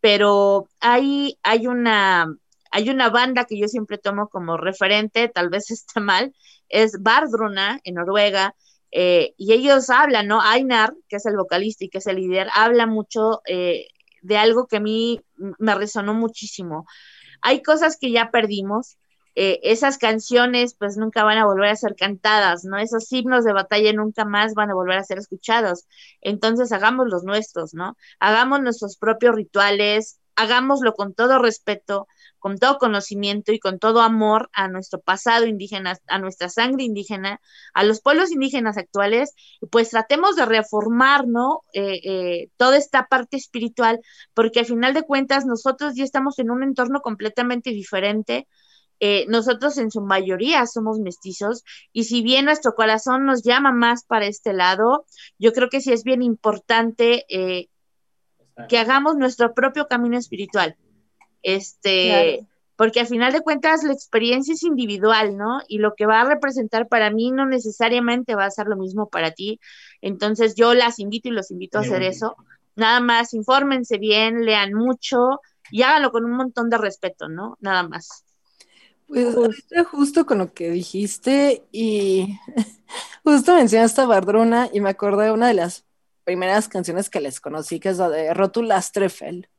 pero hay, hay una, hay una banda que yo siempre tomo como referente, tal vez esté mal, es Bardruna en Noruega, eh, y ellos hablan, ¿no? Einar, que es el vocalista y que es el líder, habla mucho eh, de algo que a mí me resonó muchísimo. Hay cosas que ya perdimos, eh, esas canciones pues nunca van a volver a ser cantadas, ¿no? Esos himnos de batalla nunca más van a volver a ser escuchados. Entonces hagamos los nuestros, ¿no? Hagamos nuestros propios rituales, hagámoslo con todo respeto, con todo conocimiento y con todo amor a nuestro pasado indígena, a nuestra sangre indígena, a los pueblos indígenas actuales, pues tratemos de reformar, ¿no? Eh, eh, toda esta parte espiritual, porque al final de cuentas nosotros ya estamos en un entorno completamente diferente. Eh, nosotros en su mayoría somos mestizos y si bien nuestro corazón nos llama más para este lado, yo creo que sí es bien importante eh, que hagamos nuestro propio camino espiritual. Este, Claro. porque al final de cuentas la experiencia es individual, ¿no? Y lo que va a representar para mí no necesariamente va a ser lo mismo para ti. Entonces yo las invito y los invito a hacer eso. Nada más, infórmense bien, lean mucho y háganlo con un montón de respeto, ¿no? Nada más. Pues justo. justo con lo que dijiste y justo mencionaste a Bardruna y me acordé de una de las primeras canciones que les conocí, que es la de Rótulas Treffel,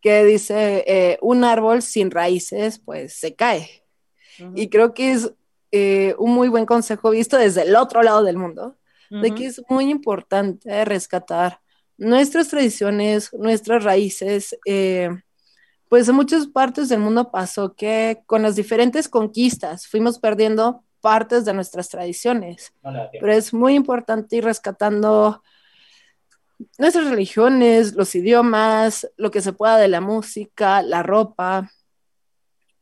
que dice, eh, un árbol sin raíces, pues se cae. Y creo que es eh, un muy buen consejo visto desde el otro lado del mundo, de que es muy importante rescatar nuestras tradiciones, nuestras raíces. Eh, pues en muchas partes del mundo pasó que con las diferentes conquistas fuimos perdiendo partes de nuestras tradiciones, pero es muy importante ir rescatando nuestras religiones, los idiomas, lo que se pueda de la música, la ropa.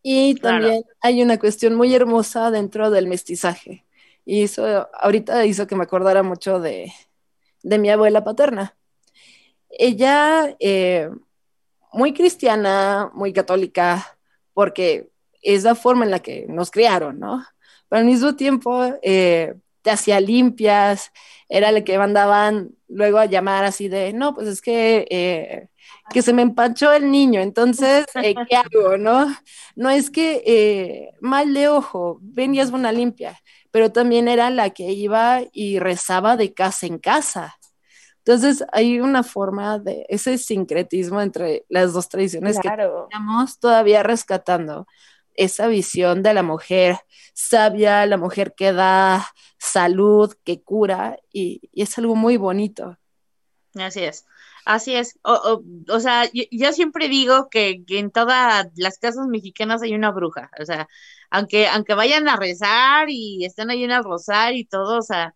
Y también hay una cuestión muy hermosa dentro del mestizaje. Y eso ahorita hizo que me acordara mucho de, mi abuela paterna. Ella, eh, muy cristiana, muy católica, porque es la forma en la que nos criaron, ¿no? Pero al mismo tiempo eh, te hacía limpias, era la que mandaban luego a llamar así de, no, pues es que, eh, que se me empachó el niño, entonces, eh, ¿qué hago, no? No es que mal de ojo, ven y una limpia, pero también era la que iba y rezaba de casa en casa. Entonces, hay una forma de ese sincretismo entre las dos tradiciones que estamos todavía rescatando esa visión de la mujer sabia, la mujer que da salud, que cura, y, es algo muy bonito. Así es, así es. O, sea, yo, siempre digo que, en todas las casas mexicanas hay una bruja, o sea, aunque, aunque vayan a rezar y estén ahí en el rosar y todo, o sea,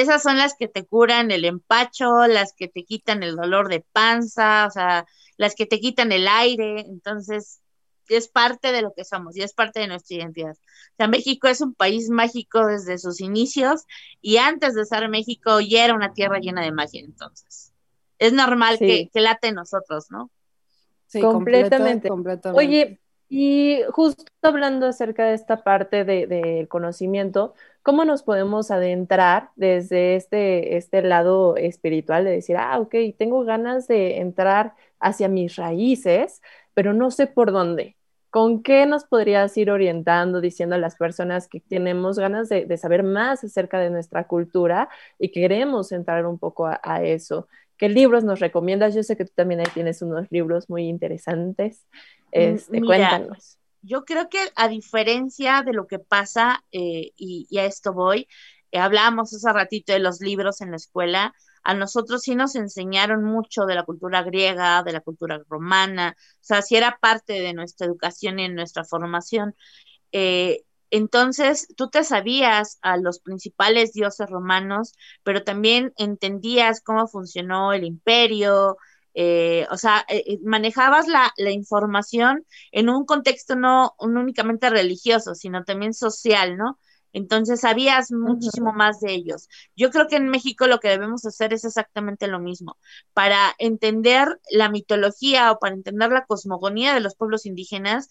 esas son las que te curan el empacho, las que te quitan el dolor de panza, o sea, las que te quitan el aire, entonces es parte de lo que somos y es parte de nuestra identidad. O sea, México es un país mágico desde sus inicios y antes de ser México ya era una tierra llena de magia, entonces. Es normal que, que, late en nosotros, ¿no? Sí, completamente. Oye, y justo hablando acerca de esta parte del de, conocimiento, ¿cómo nos podemos adentrar desde este, este lado espiritual de decir, ah, ok, tengo ganas de entrar hacia mis raíces, pero no sé por dónde. ¿Con qué nos podrías ir orientando, diciendo a las personas que tenemos ganas de, saber más acerca de nuestra cultura y queremos entrar un poco a, eso? ¿Qué libros nos recomiendas? Yo sé que tú también ahí tienes unos libros muy interesantes. Este, cuéntanos. Yo creo que a diferencia de lo que pasa, eh, y, a esto voy, eh, hablábamos hace ratito de los libros en la escuela, a nosotros sí nos enseñaron mucho de la cultura griega, de la cultura romana, o sea, sí era parte de nuestra educación y en nuestra formación. Eh, entonces, tú te sabías a los principales dioses romanos, pero también entendías cómo funcionó el imperio, eh, o sea, eh, manejabas la, la, información en un contexto no, no, únicamente religioso, sino también social, ¿no? Entonces sabías muchísimo más de ellos. Yo creo que en México lo que debemos hacer es exactamente lo mismo. Para entender la mitología o para entender la cosmogonía de los pueblos indígenas,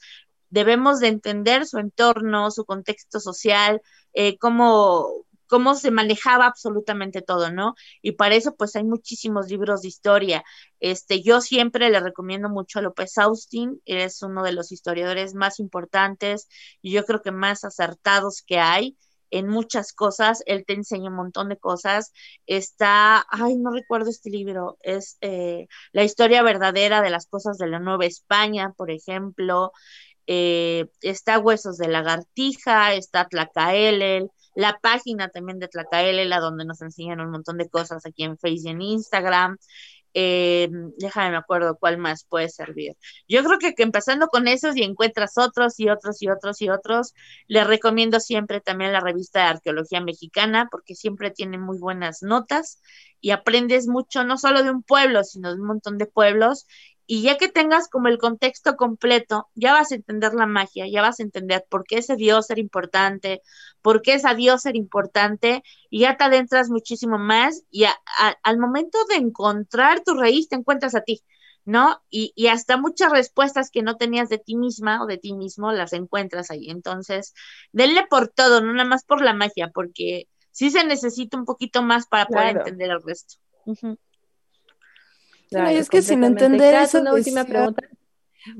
debemos de entender su entorno, su contexto social, eh, cómo, cómo se manejaba absolutamente todo, ¿no? Y para eso, pues hay muchísimos libros de historia. Este, yo siempre le recomiendo mucho a López Austin, es uno de los historiadores más importantes y yo creo que más acertados que hay en muchas cosas, él te enseña un montón de cosas. Está, ay, no recuerdo este libro, es eh, La historia verdadera de las cosas de la Nueva España, por ejemplo. Eh, está Huesos de Lagartija, está Tlacaelel, la página también de la donde nos enseñan un montón de cosas aquí en Facebook y en Instagram. Eh, déjame me acuerdo cuál más puede servir. Yo creo que, empezando con esos y encuentras otros y otros y otros y otros, les recomiendo siempre también la revista de Arqueología Mexicana porque siempre tiene muy buenas notas y aprendes mucho no solo de un pueblo, sino de un montón de pueblos y ya que tengas como el contexto completo, ya vas a entender la magia, ya vas a entender por qué ese dios era importante, por qué esa dios era importante, y ya te adentras muchísimo más, y al momento de encontrar tu raíz, te encuentras a ti, ¿no? Y, y, hasta muchas respuestas que no tenías de ti misma o de ti mismo, las encuentras ahí. Entonces, denle por todo, no nada más por la magia, porque sí se necesita un poquito más para poder entender el resto es que sin entender esa una última pregunta.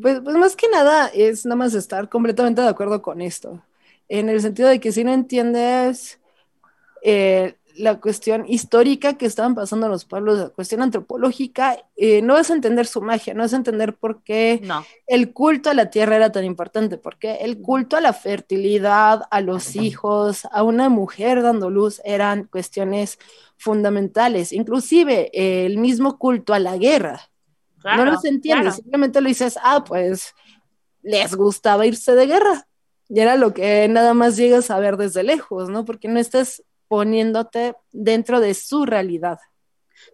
Pues, pues más que nada es nada más estar completamente de acuerdo con esto, en el sentido de que si no entiendes eh, la cuestión histórica que estaban pasando los pueblos, la cuestión antropológica, eh, no vas a entender su magia, no vas a entender por qué el culto a la tierra era tan importante, porque el culto a la fertilidad, a los hijos, a una mujer dando luz eran cuestiones fundamentales, inclusive eh, el mismo culto a la guerra. no los entiendes, simplemente lo dices, ah, pues les gustaba irse de guerra. Y era lo que nada más llegas a ver desde lejos, ¿no? Porque no estás poniéndote dentro de su realidad.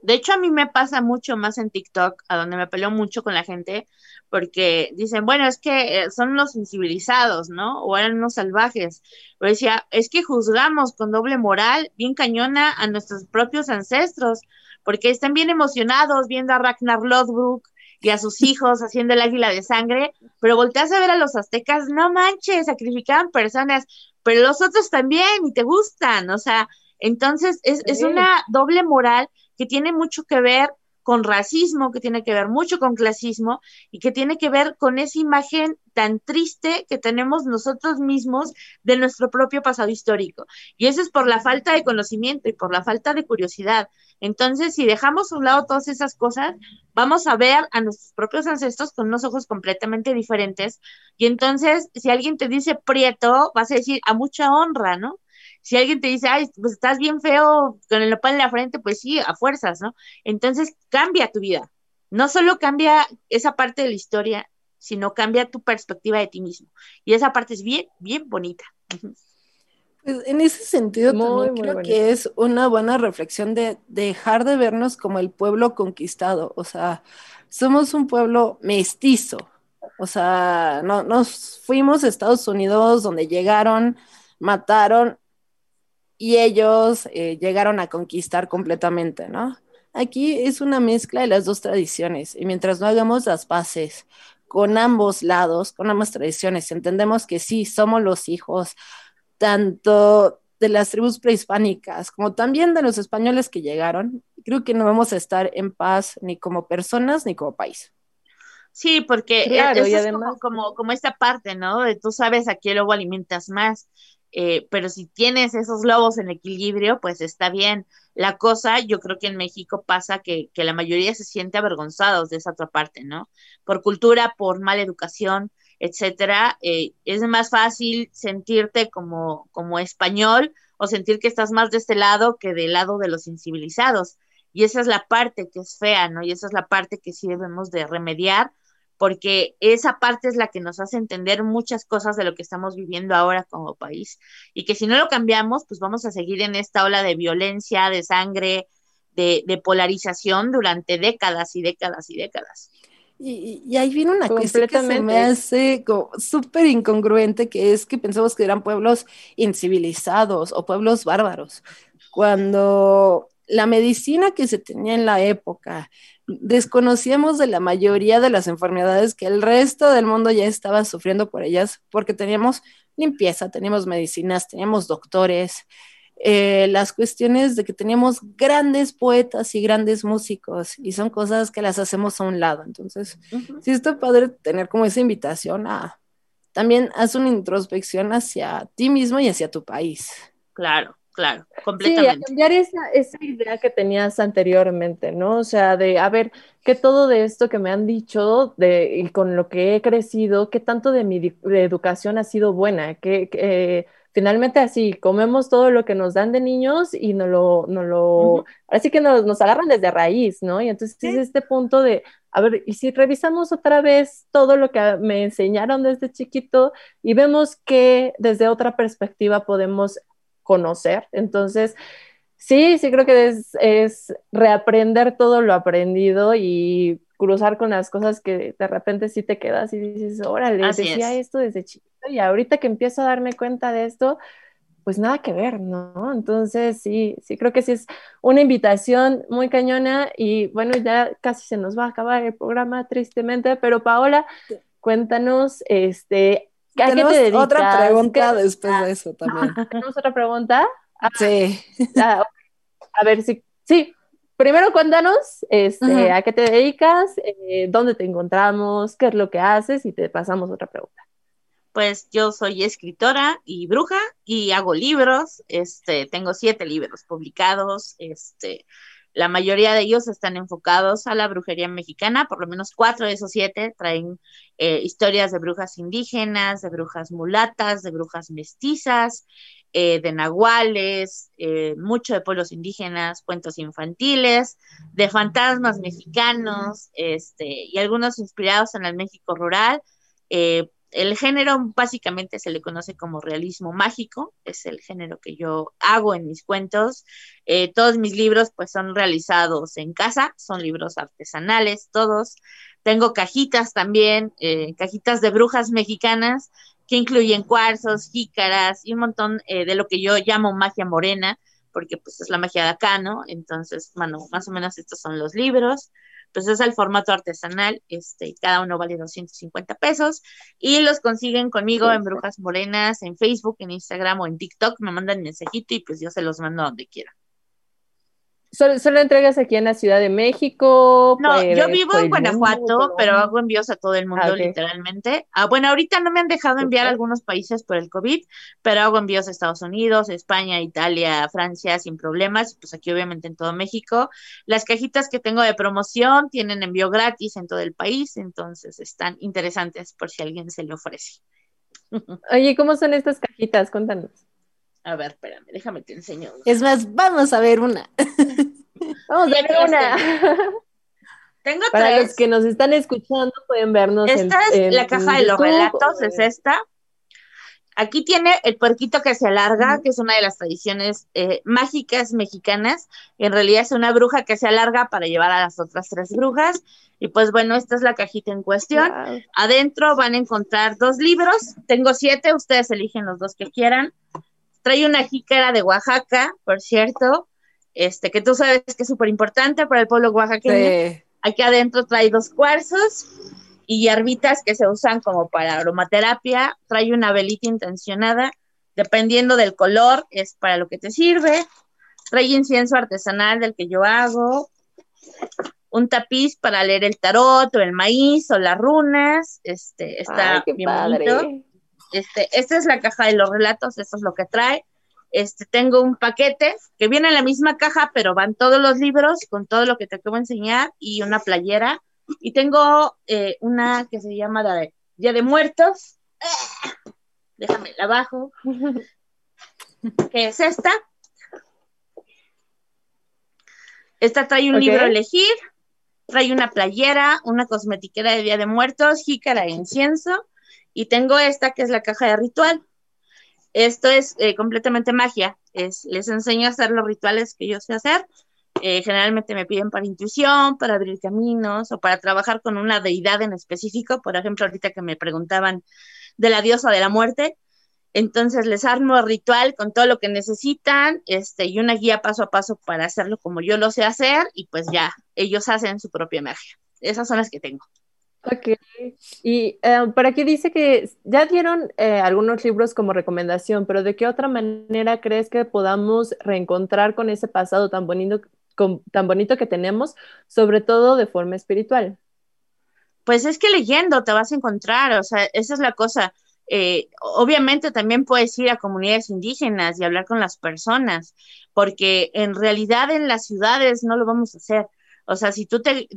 De hecho, a mí me pasa mucho más en TikTok, a donde me peleo mucho con la gente, porque dicen, bueno, es que eh, son los incivilizados, ¿no? O eran unos salvajes. Pero decía, es que juzgamos con doble moral, bien cañona, a nuestros propios ancestros, porque están bien emocionados viendo a Ragnar Lodbrok y a sus hijos haciendo el águila de sangre, pero volteas a ver a los aztecas, no manches, sacrificaban personas, pero los otros también y te gustan, o sea, entonces es, es una doble moral que tiene mucho que ver con racismo, que tiene que ver mucho con clasismo y que tiene que ver con esa imagen tan triste que tenemos nosotros mismos de nuestro propio pasado histórico. Y eso es por la falta de conocimiento y por la falta de curiosidad. Entonces, si dejamos a un lado todas esas cosas, vamos a ver a nuestros propios ancestros con unos ojos completamente diferentes. Y entonces, si alguien te dice prieto, vas a decir a mucha honra, ¿no? Si alguien te dice, ay, pues estás bien feo con el nopal en la frente, pues sí, a fuerzas, ¿no? Entonces cambia tu vida. No solo cambia esa parte de la historia, sino cambia tu perspectiva de ti mismo. Y esa parte es bien, bien bonita. Pues en ese sentido, también creo que es una buena reflexión de dejar de vernos como el pueblo conquistado. O sea, somos un pueblo mestizo. O sea, no, nos fuimos a Estados Unidos donde llegaron, mataron y ellos eh, llegaron a conquistar completamente, ¿no? Aquí es una mezcla de las dos tradiciones y mientras no hagamos las paces con ambos lados, con ambas tradiciones, entendemos que sí, somos los hijos tanto de las tribus prehispánicas como también de los españoles que llegaron, creo que no vamos a estar en paz ni como personas ni como país. Sí, porque es como, como, como, esta parte, ¿no? De tú sabes a qué luego alimentas más. Eh, pero si tienes esos lobos en equilibrio, pues está bien. La cosa, yo creo que en México pasa que, la mayoría se siente avergonzados de esa otra parte, ¿no? Por cultura, por mala educación, etcétera. Eh, es más fácil sentirte como, como español o sentir que estás más de este lado que del lado de los incivilizados. Y esa es la parte que es fea, ¿no? Y esa es la parte que sí debemos de remediar porque esa parte es la que nos hace entender muchas cosas de lo que estamos viviendo ahora como país y que si no lo cambiamos, pues vamos a seguir en esta ola de violencia, de sangre, de, polarización durante décadas y décadas y décadas. Y, ahí viene una cosa que se me hace súper incongruente, que es que pensamos que eran pueblos incivilizados o pueblos bárbaros, cuando la medicina que se tenía en la época, desconocíamos de la mayoría de las enfermedades que el resto del mundo ya estaba sufriendo por ellas, porque teníamos limpieza, teníamos medicinas, teníamos doctores, eh, las cuestiones de que teníamos grandes poetas y grandes músicos, y son cosas que las hacemos a un lado. Entonces, sí está padre tener como esa invitación a también haz una introspección hacia ti mismo y hacia tu país. Claro claro, completamente. Sí, a cambiar esa, esa, idea que tenías anteriormente, ¿no? O sea, de, a ver, que todo de esto que me han dicho de, y con lo que he crecido, qué tanto de mi educación ha sido buena, que, finalmente así, comemos todo lo que nos dan de niños y no lo, no lo, así que nos, nos, agarran desde raíz, ¿no? Y entonces es este punto de, a ver, y si revisamos otra vez todo lo que me enseñaron desde chiquito y vemos que desde otra perspectiva podemos conocer. Entonces, sí, sí creo que es, reaprender todo lo aprendido y cruzar con las cosas que de repente sí te quedas y dices, órale, decía esto desde chiquito y ahorita que empiezo a darme cuenta de esto, pues nada que ver, ¿no? Entonces, sí, sí creo que sí es una invitación muy cañona y bueno, ya casi se nos va a acabar el programa, tristemente, pero Paola, cuéntanos, este, ¿A qué te dedicas? otra pregunta después de eso también. ¿Tenemos otra pregunta? Ah, sí. Ah, a ver si. Sí. Primero cuéntanos este, a qué te dedicas, eh, dónde te encontramos, qué es lo que haces y te pasamos otra pregunta. Pues yo soy escritora y bruja y hago libros. Este, tengo siete libros publicados. Este, la mayoría de ellos están enfocados a la brujería mexicana, por lo menos cuatro de esos siete traen eh, historias de brujas indígenas, de brujas mulatas, de brujas mestizas, eh, de nahuales, eh, mucho de pueblos indígenas, cuentos infantiles, de fantasmas mexicanos, este, y algunos inspirados en el México rural. Eh, el género básicamente se le conoce como realismo mágico, es el género que yo hago en mis cuentos. Todos mis libros pues son realizados en casa, son libros artesanales, todos. Tengo cajitas también, cajitas de brujas mexicanas que incluyen cuarzos, jícaras y un montón eh, de lo que yo llamo magia morena, porque pues es la magia de acá, ¿no? Entonces, bueno, más o menos estos son los libros pues es el formato artesanal, este, cada uno vale 250 pesos y los consiguen conmigo en Brujas Morenas, en Facebook, en Instagram o en TikTok, me mandan mensajito y pues yo se los mando donde quieran. ¿Solo, solo entregas aquí en la Ciudad de México? No, Pues, yo vivo por en Guanajuato, mundo, pero hago envíos a todo el mundo Ah, literalmente. Ah, bueno, ahorita no me han dejado enviar a algunos países por el COVID, pero hago envíos a Estados Unidos, España, Italia, Francia sin problemas, pues aquí obviamente en todo México. Las cajitas que tengo de promoción tienen envío gratis en todo el país, entonces están interesantes por si alguien se le ofrece. Oye, ¿cómo son estas cajitas? Cuéntanos. A ver, espérame, déjame te enseño. Es más, vamos a ver una. Vamos a ver aquí las una. Tengo Para tres. los que nos están escuchando, pueden vernos en- Esta es en la caja de los YouTube relatos, es esta. Aquí tiene el puerquito que se alarga, que es una de las tradiciones eh, mágicas mexicanas. En realidad es una bruja que se alarga para llevar a las otras tres brujas. Y pues bueno, esta es la cajita en cuestión. Wow. Adentro van a encontrar dos libros. Tengo siete, ustedes eligen los dos que quieran. Trae una jícara de Oaxaca, por cierto, este que tú sabes que es súper importante para el pueblo oaxaqueño. Sí. Aquí adentro trae dos cuarzos y hierbitas que se usan como para aromaterapia. Trae una velita intencionada. Dependiendo del color, es para lo que te sirve. Trae incienso artesanal del que yo hago. Un tapiz para leer el tarot o el maíz o las runas. Este, está Ay, qué bien padre. bonito. Este, esta es la caja de los relatos, esto es lo que trae. Este, tengo un paquete que viene en la misma caja, pero van todos los libros con todo lo que te acabo de enseñar y una playera. Y tengo eh, una que se llama la de Día de Muertos. ¡Ah! Déjame la abajo. que es esta. Esta trae un libro a elegir, trae una playera, una cosmetiquera de Día de Muertos, jícara de incienso, y tengo esta que es la caja de ritual. Esto es eh, completamente magia. Es, les enseño a hacer los rituales que yo sé hacer. Eh, generalmente me piden para intuición, para abrir caminos o para trabajar con una deidad en específico. Por ejemplo, ahorita que me preguntaban de la diosa de la muerte, entonces les armo el ritual con todo lo que necesitan, este, y una guía paso a paso para hacerlo como yo lo sé hacer, y pues ya, ellos hacen su propia magia. Esas son las que tengo. Ok. Y eh, por aquí dice que ya dieron eh, algunos libros como recomendación, pero ¿de qué otra manera crees que podamos reencontrar con ese pasado tan bonito, tan bonito que tenemos, sobre todo de forma espiritual? Pues es que leyendo te vas a encontrar, o sea, esa es la cosa. Eh, obviamente también puedes ir a comunidades indígenas y hablar con las personas, porque en realidad en las ciudades no lo vamos a hacer. O sea, si tú te,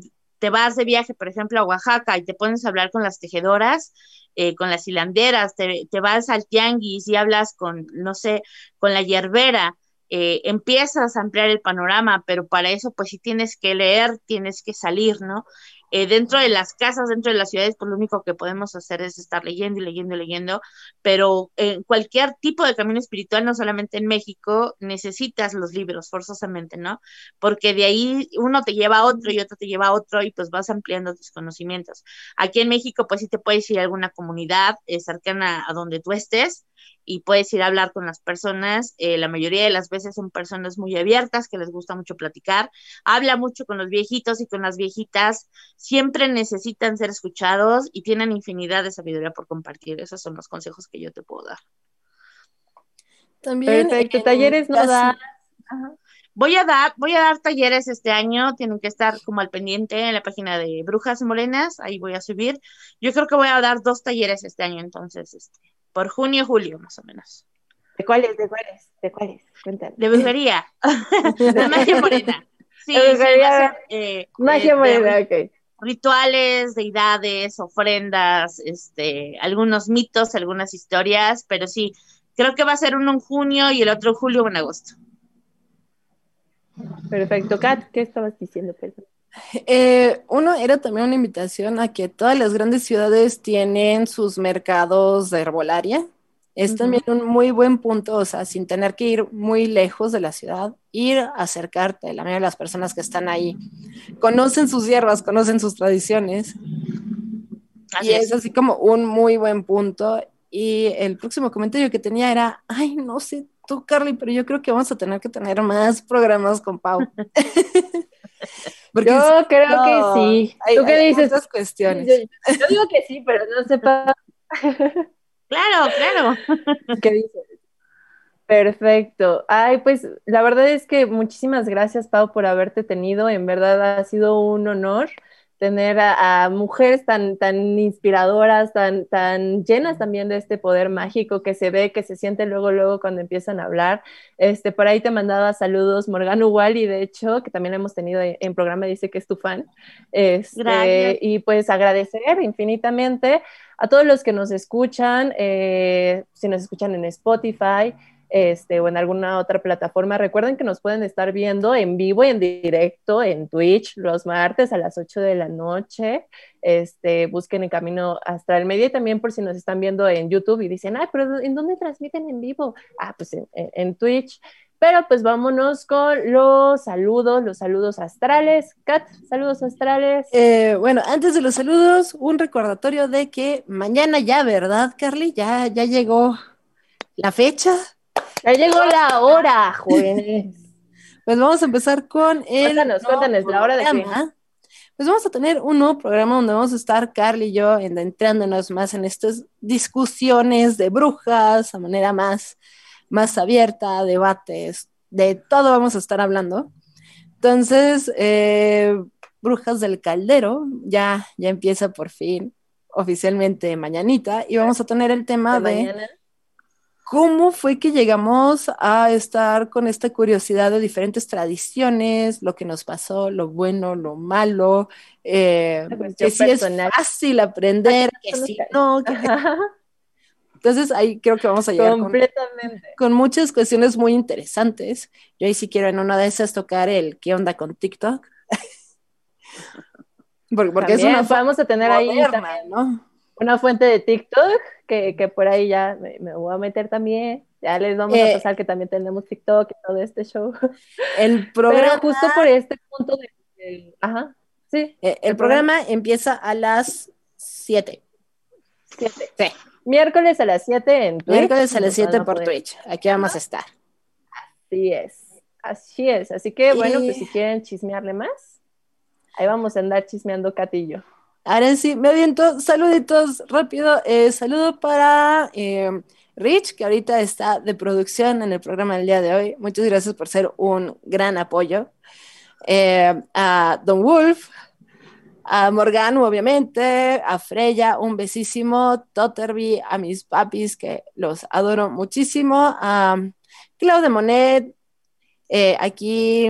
te vas de viaje, por ejemplo, a Oaxaca y te pones a hablar con las tejedoras, eh, con las hilanderas, te, vas al tianguis y hablas con, no sé, con la hierbera, eh, empiezas a ampliar el panorama, pero para eso pues sí tienes que leer, tienes que salir, ¿no? Eh, dentro de las casas, dentro de las ciudades, pues lo único que podemos hacer es estar leyendo y leyendo y leyendo, pero en cualquier tipo de camino espiritual, no solamente en México, necesitas los libros forzosamente, ¿no? Porque de ahí uno te lleva a otro y otro te lleva a otro y pues vas ampliando tus conocimientos. Aquí en México, pues sí te puedes ir a alguna comunidad eh, cercana a donde tú estés y puedes ir a hablar con las personas. Eh, la mayoría de las veces son personas muy abiertas que les gusta mucho platicar. Habla mucho con los viejitos y con las viejitas. Siempre necesitan ser escuchados y tienen infinidad de sabiduría por compartir. Esos son los consejos que yo te puedo dar. También Perfecto, talleres no da. Voy a dar, voy a dar talleres este año, tienen que estar como al pendiente en la página de Brujas Morenas, ahí voy a subir. Yo creo que voy a dar dos talleres este año, entonces, este, por junio, julio, más o menos. ¿De cuáles? ¿De cuáles? ¿De cuáles? Cuéntame. De brujería. de magia morena. Sí, De brujería. eh, Magia eh, de morena, ok. rituales, deidades, ofrendas, este, algunos mitos, algunas historias, pero sí, creo que va a ser uno en junio y el otro en julio o en agosto. Perfecto. Kat, ¿qué estabas diciendo? Perdón. Eh, uno era también una invitación a que todas las grandes ciudades tienen sus mercados de herbolaria. Es Ujú. también un muy buen punto, o sea, sin tener que ir muy lejos de la ciudad, ir a acercarte. La mayoría de las personas que están ahí conocen sus hierbas, conocen sus tradiciones. Así y es. es así como un muy buen punto. Y el próximo comentario que tenía era, ay, no sé tú, Carly, pero yo creo que vamos a tener que tener más programas con Pau. Porque Yo creo no, que sí. hay, ¿Tú qué hay dices? muchas cuestiones. Yo, yo digo que sí, pero no sepa Claro, claro. qué dices. Perfecto. Ay, pues la verdad es que muchísimas gracias, Pau, por haberte tenido. En verdad ha sido un honor tener a, a mujeres tan, tan inspiradoras, tan, tan llenas también de este poder mágico que se ve, que se siente luego, luego cuando empiezan a hablar. Este, por ahí te mandaba saludos Morgana Wally, de hecho, que también hemos tenido en, en programa, dice que es tu fan. Este, Gracias. y pues agradecer infinitamente a todos los que nos escuchan, eh, si nos escuchan en Spotify, este, o en alguna otra plataforma. Recuerden que nos pueden estar viendo en vivo, en directo, en Twitch, los martes a las 8 de la noche. Este, busquen el Camino Astral Media y también por si nos están viendo en YouTube y dicen, ay, pero ¿en dónde transmiten en vivo? Ah, pues en Twitch. Pero pues vámonos con los saludos, los saludos astrales. Kat, saludos astrales. Eh, bueno, antes de los saludos, un recordatorio de que mañana ya, ¿verdad, Carly? Ya, ya llegó la fecha. Ya llegó la hora, jóvenes. Pues vamos a empezar con el. Cuéntanos, cuéntanos, ¿la hora de qué? Pues vamos a tener un nuevo programa donde vamos a estar Carly y yo entrándonos más en estas discusiones de brujas, a manera más, más abierta, debates, de todo vamos a estar hablando. Entonces, eh, Brujas del Caldero ya, ya empieza por fin oficialmente mañanita y vamos a tener el tema De. ¿Cómo fue que llegamos a estar con esta curiosidad de diferentes tradiciones, lo que nos pasó, lo bueno, lo malo, eh, Una cuestión que sí es fácil aprender, que sí no? que- Entonces ahí creo que vamos a llegar Completamente. con muchas cuestiones muy interesantes. Yo ahí sí quiero en una de esas tocar el qué onda con TikTok. porque porque es una vamos a tener ahí también ¿no? Una fuente de TikTok que, que por ahí ya me, me voy a meter también. Ya les vamos Eh, a pasar que también tenemos TikTok y todo este show. El Pero programa justo por este punto de... Ajá, sí. Eh, el programa empieza a las 7. siete. Sí. Miércoles a las 7 en Twitch. Miércoles a las Nos 7 van a por poder- Twitch. Aquí vamos a estar. Así es. Así es. Así que bueno, Y- pues si quieren chismearle más, ahí vamos a andar chismeando Catillo. Ahora sí, me aviento. Saluditos rápido. Eh, saludo para eh, Rich, que ahorita está de producción en el programa del día de hoy. Muchas gracias por ser un gran apoyo. Eh, a Don Wolf, a Morgano, obviamente, a Freya, un besísimo, Totterby, a mis papis, que los adoro muchísimo, a Claude Monet, eh, aquí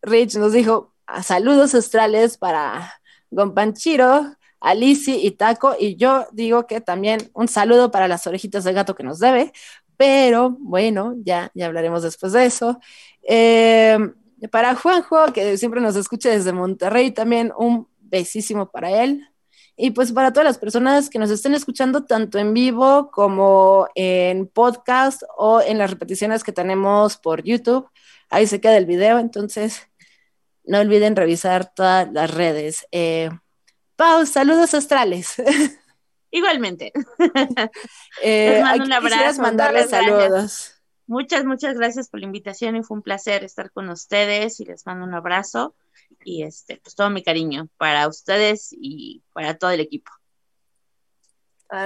Rich nos dijo a saludos astrales para Gonpanchiro, a Lizzy y Taco, y yo digo que también un saludo para las orejitas de gato que nos debe, pero bueno, ya, ya hablaremos después de eso. Eh, para Juanjo, que siempre nos escucha desde Monterrey, también un besísimo para él. Y pues para todas las personas que nos estén escuchando tanto en vivo como en podcast o en las repeticiones que tenemos por YouTube, ahí se queda el video, entonces no olviden revisar todas las redes. Eh, Pau, saludos astrales. Igualmente. Eh, Les mando ¿a un quisieras abrazo, mandarle muchas gracias. saludos. Muchas, muchas gracias por la invitación y fue un placer estar con ustedes y les mando un abrazo y este, pues todo mi cariño para ustedes y para todo el equipo.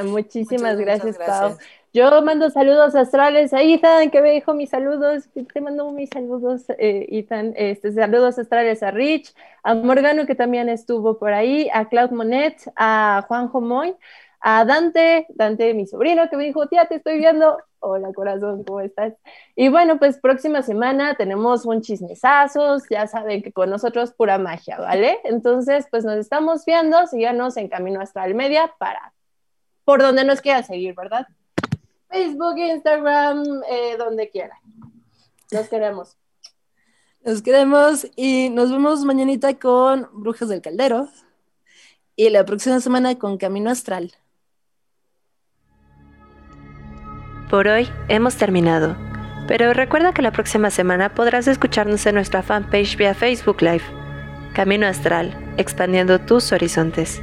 Muchísimas gracias, Pau. Yo mando saludos astrales a Ethan, que me dijo mis saludos. Te mando mis saludos, eh, Ethan. Este, saludos astrales a Rich, a Morgano, que también estuvo por ahí, a Claude Monet, a Juanjo Moy, a Dante, Dante, mi sobrino, que me dijo, tía, te estoy viendo. Hola, corazón, ¿cómo estás? Y bueno, pues próxima semana tenemos un chismesazos, ya saben que con nosotros pura magia, ¿vale? Entonces, pues nos estamos viendo, síganos en Camino Astral Media para por donde nos quiera seguir, ¿verdad? Facebook, Instagram, eh, donde quiera. Los queremos. Los queremos y nos vemos mañanita con Brujas del Caldero y la próxima semana con Camino Astral. Por hoy hemos terminado, pero recuerda que la próxima semana podrás escucharnos en nuestra fanpage vía Facebook Live. Camino Astral, expandiendo tus horizontes.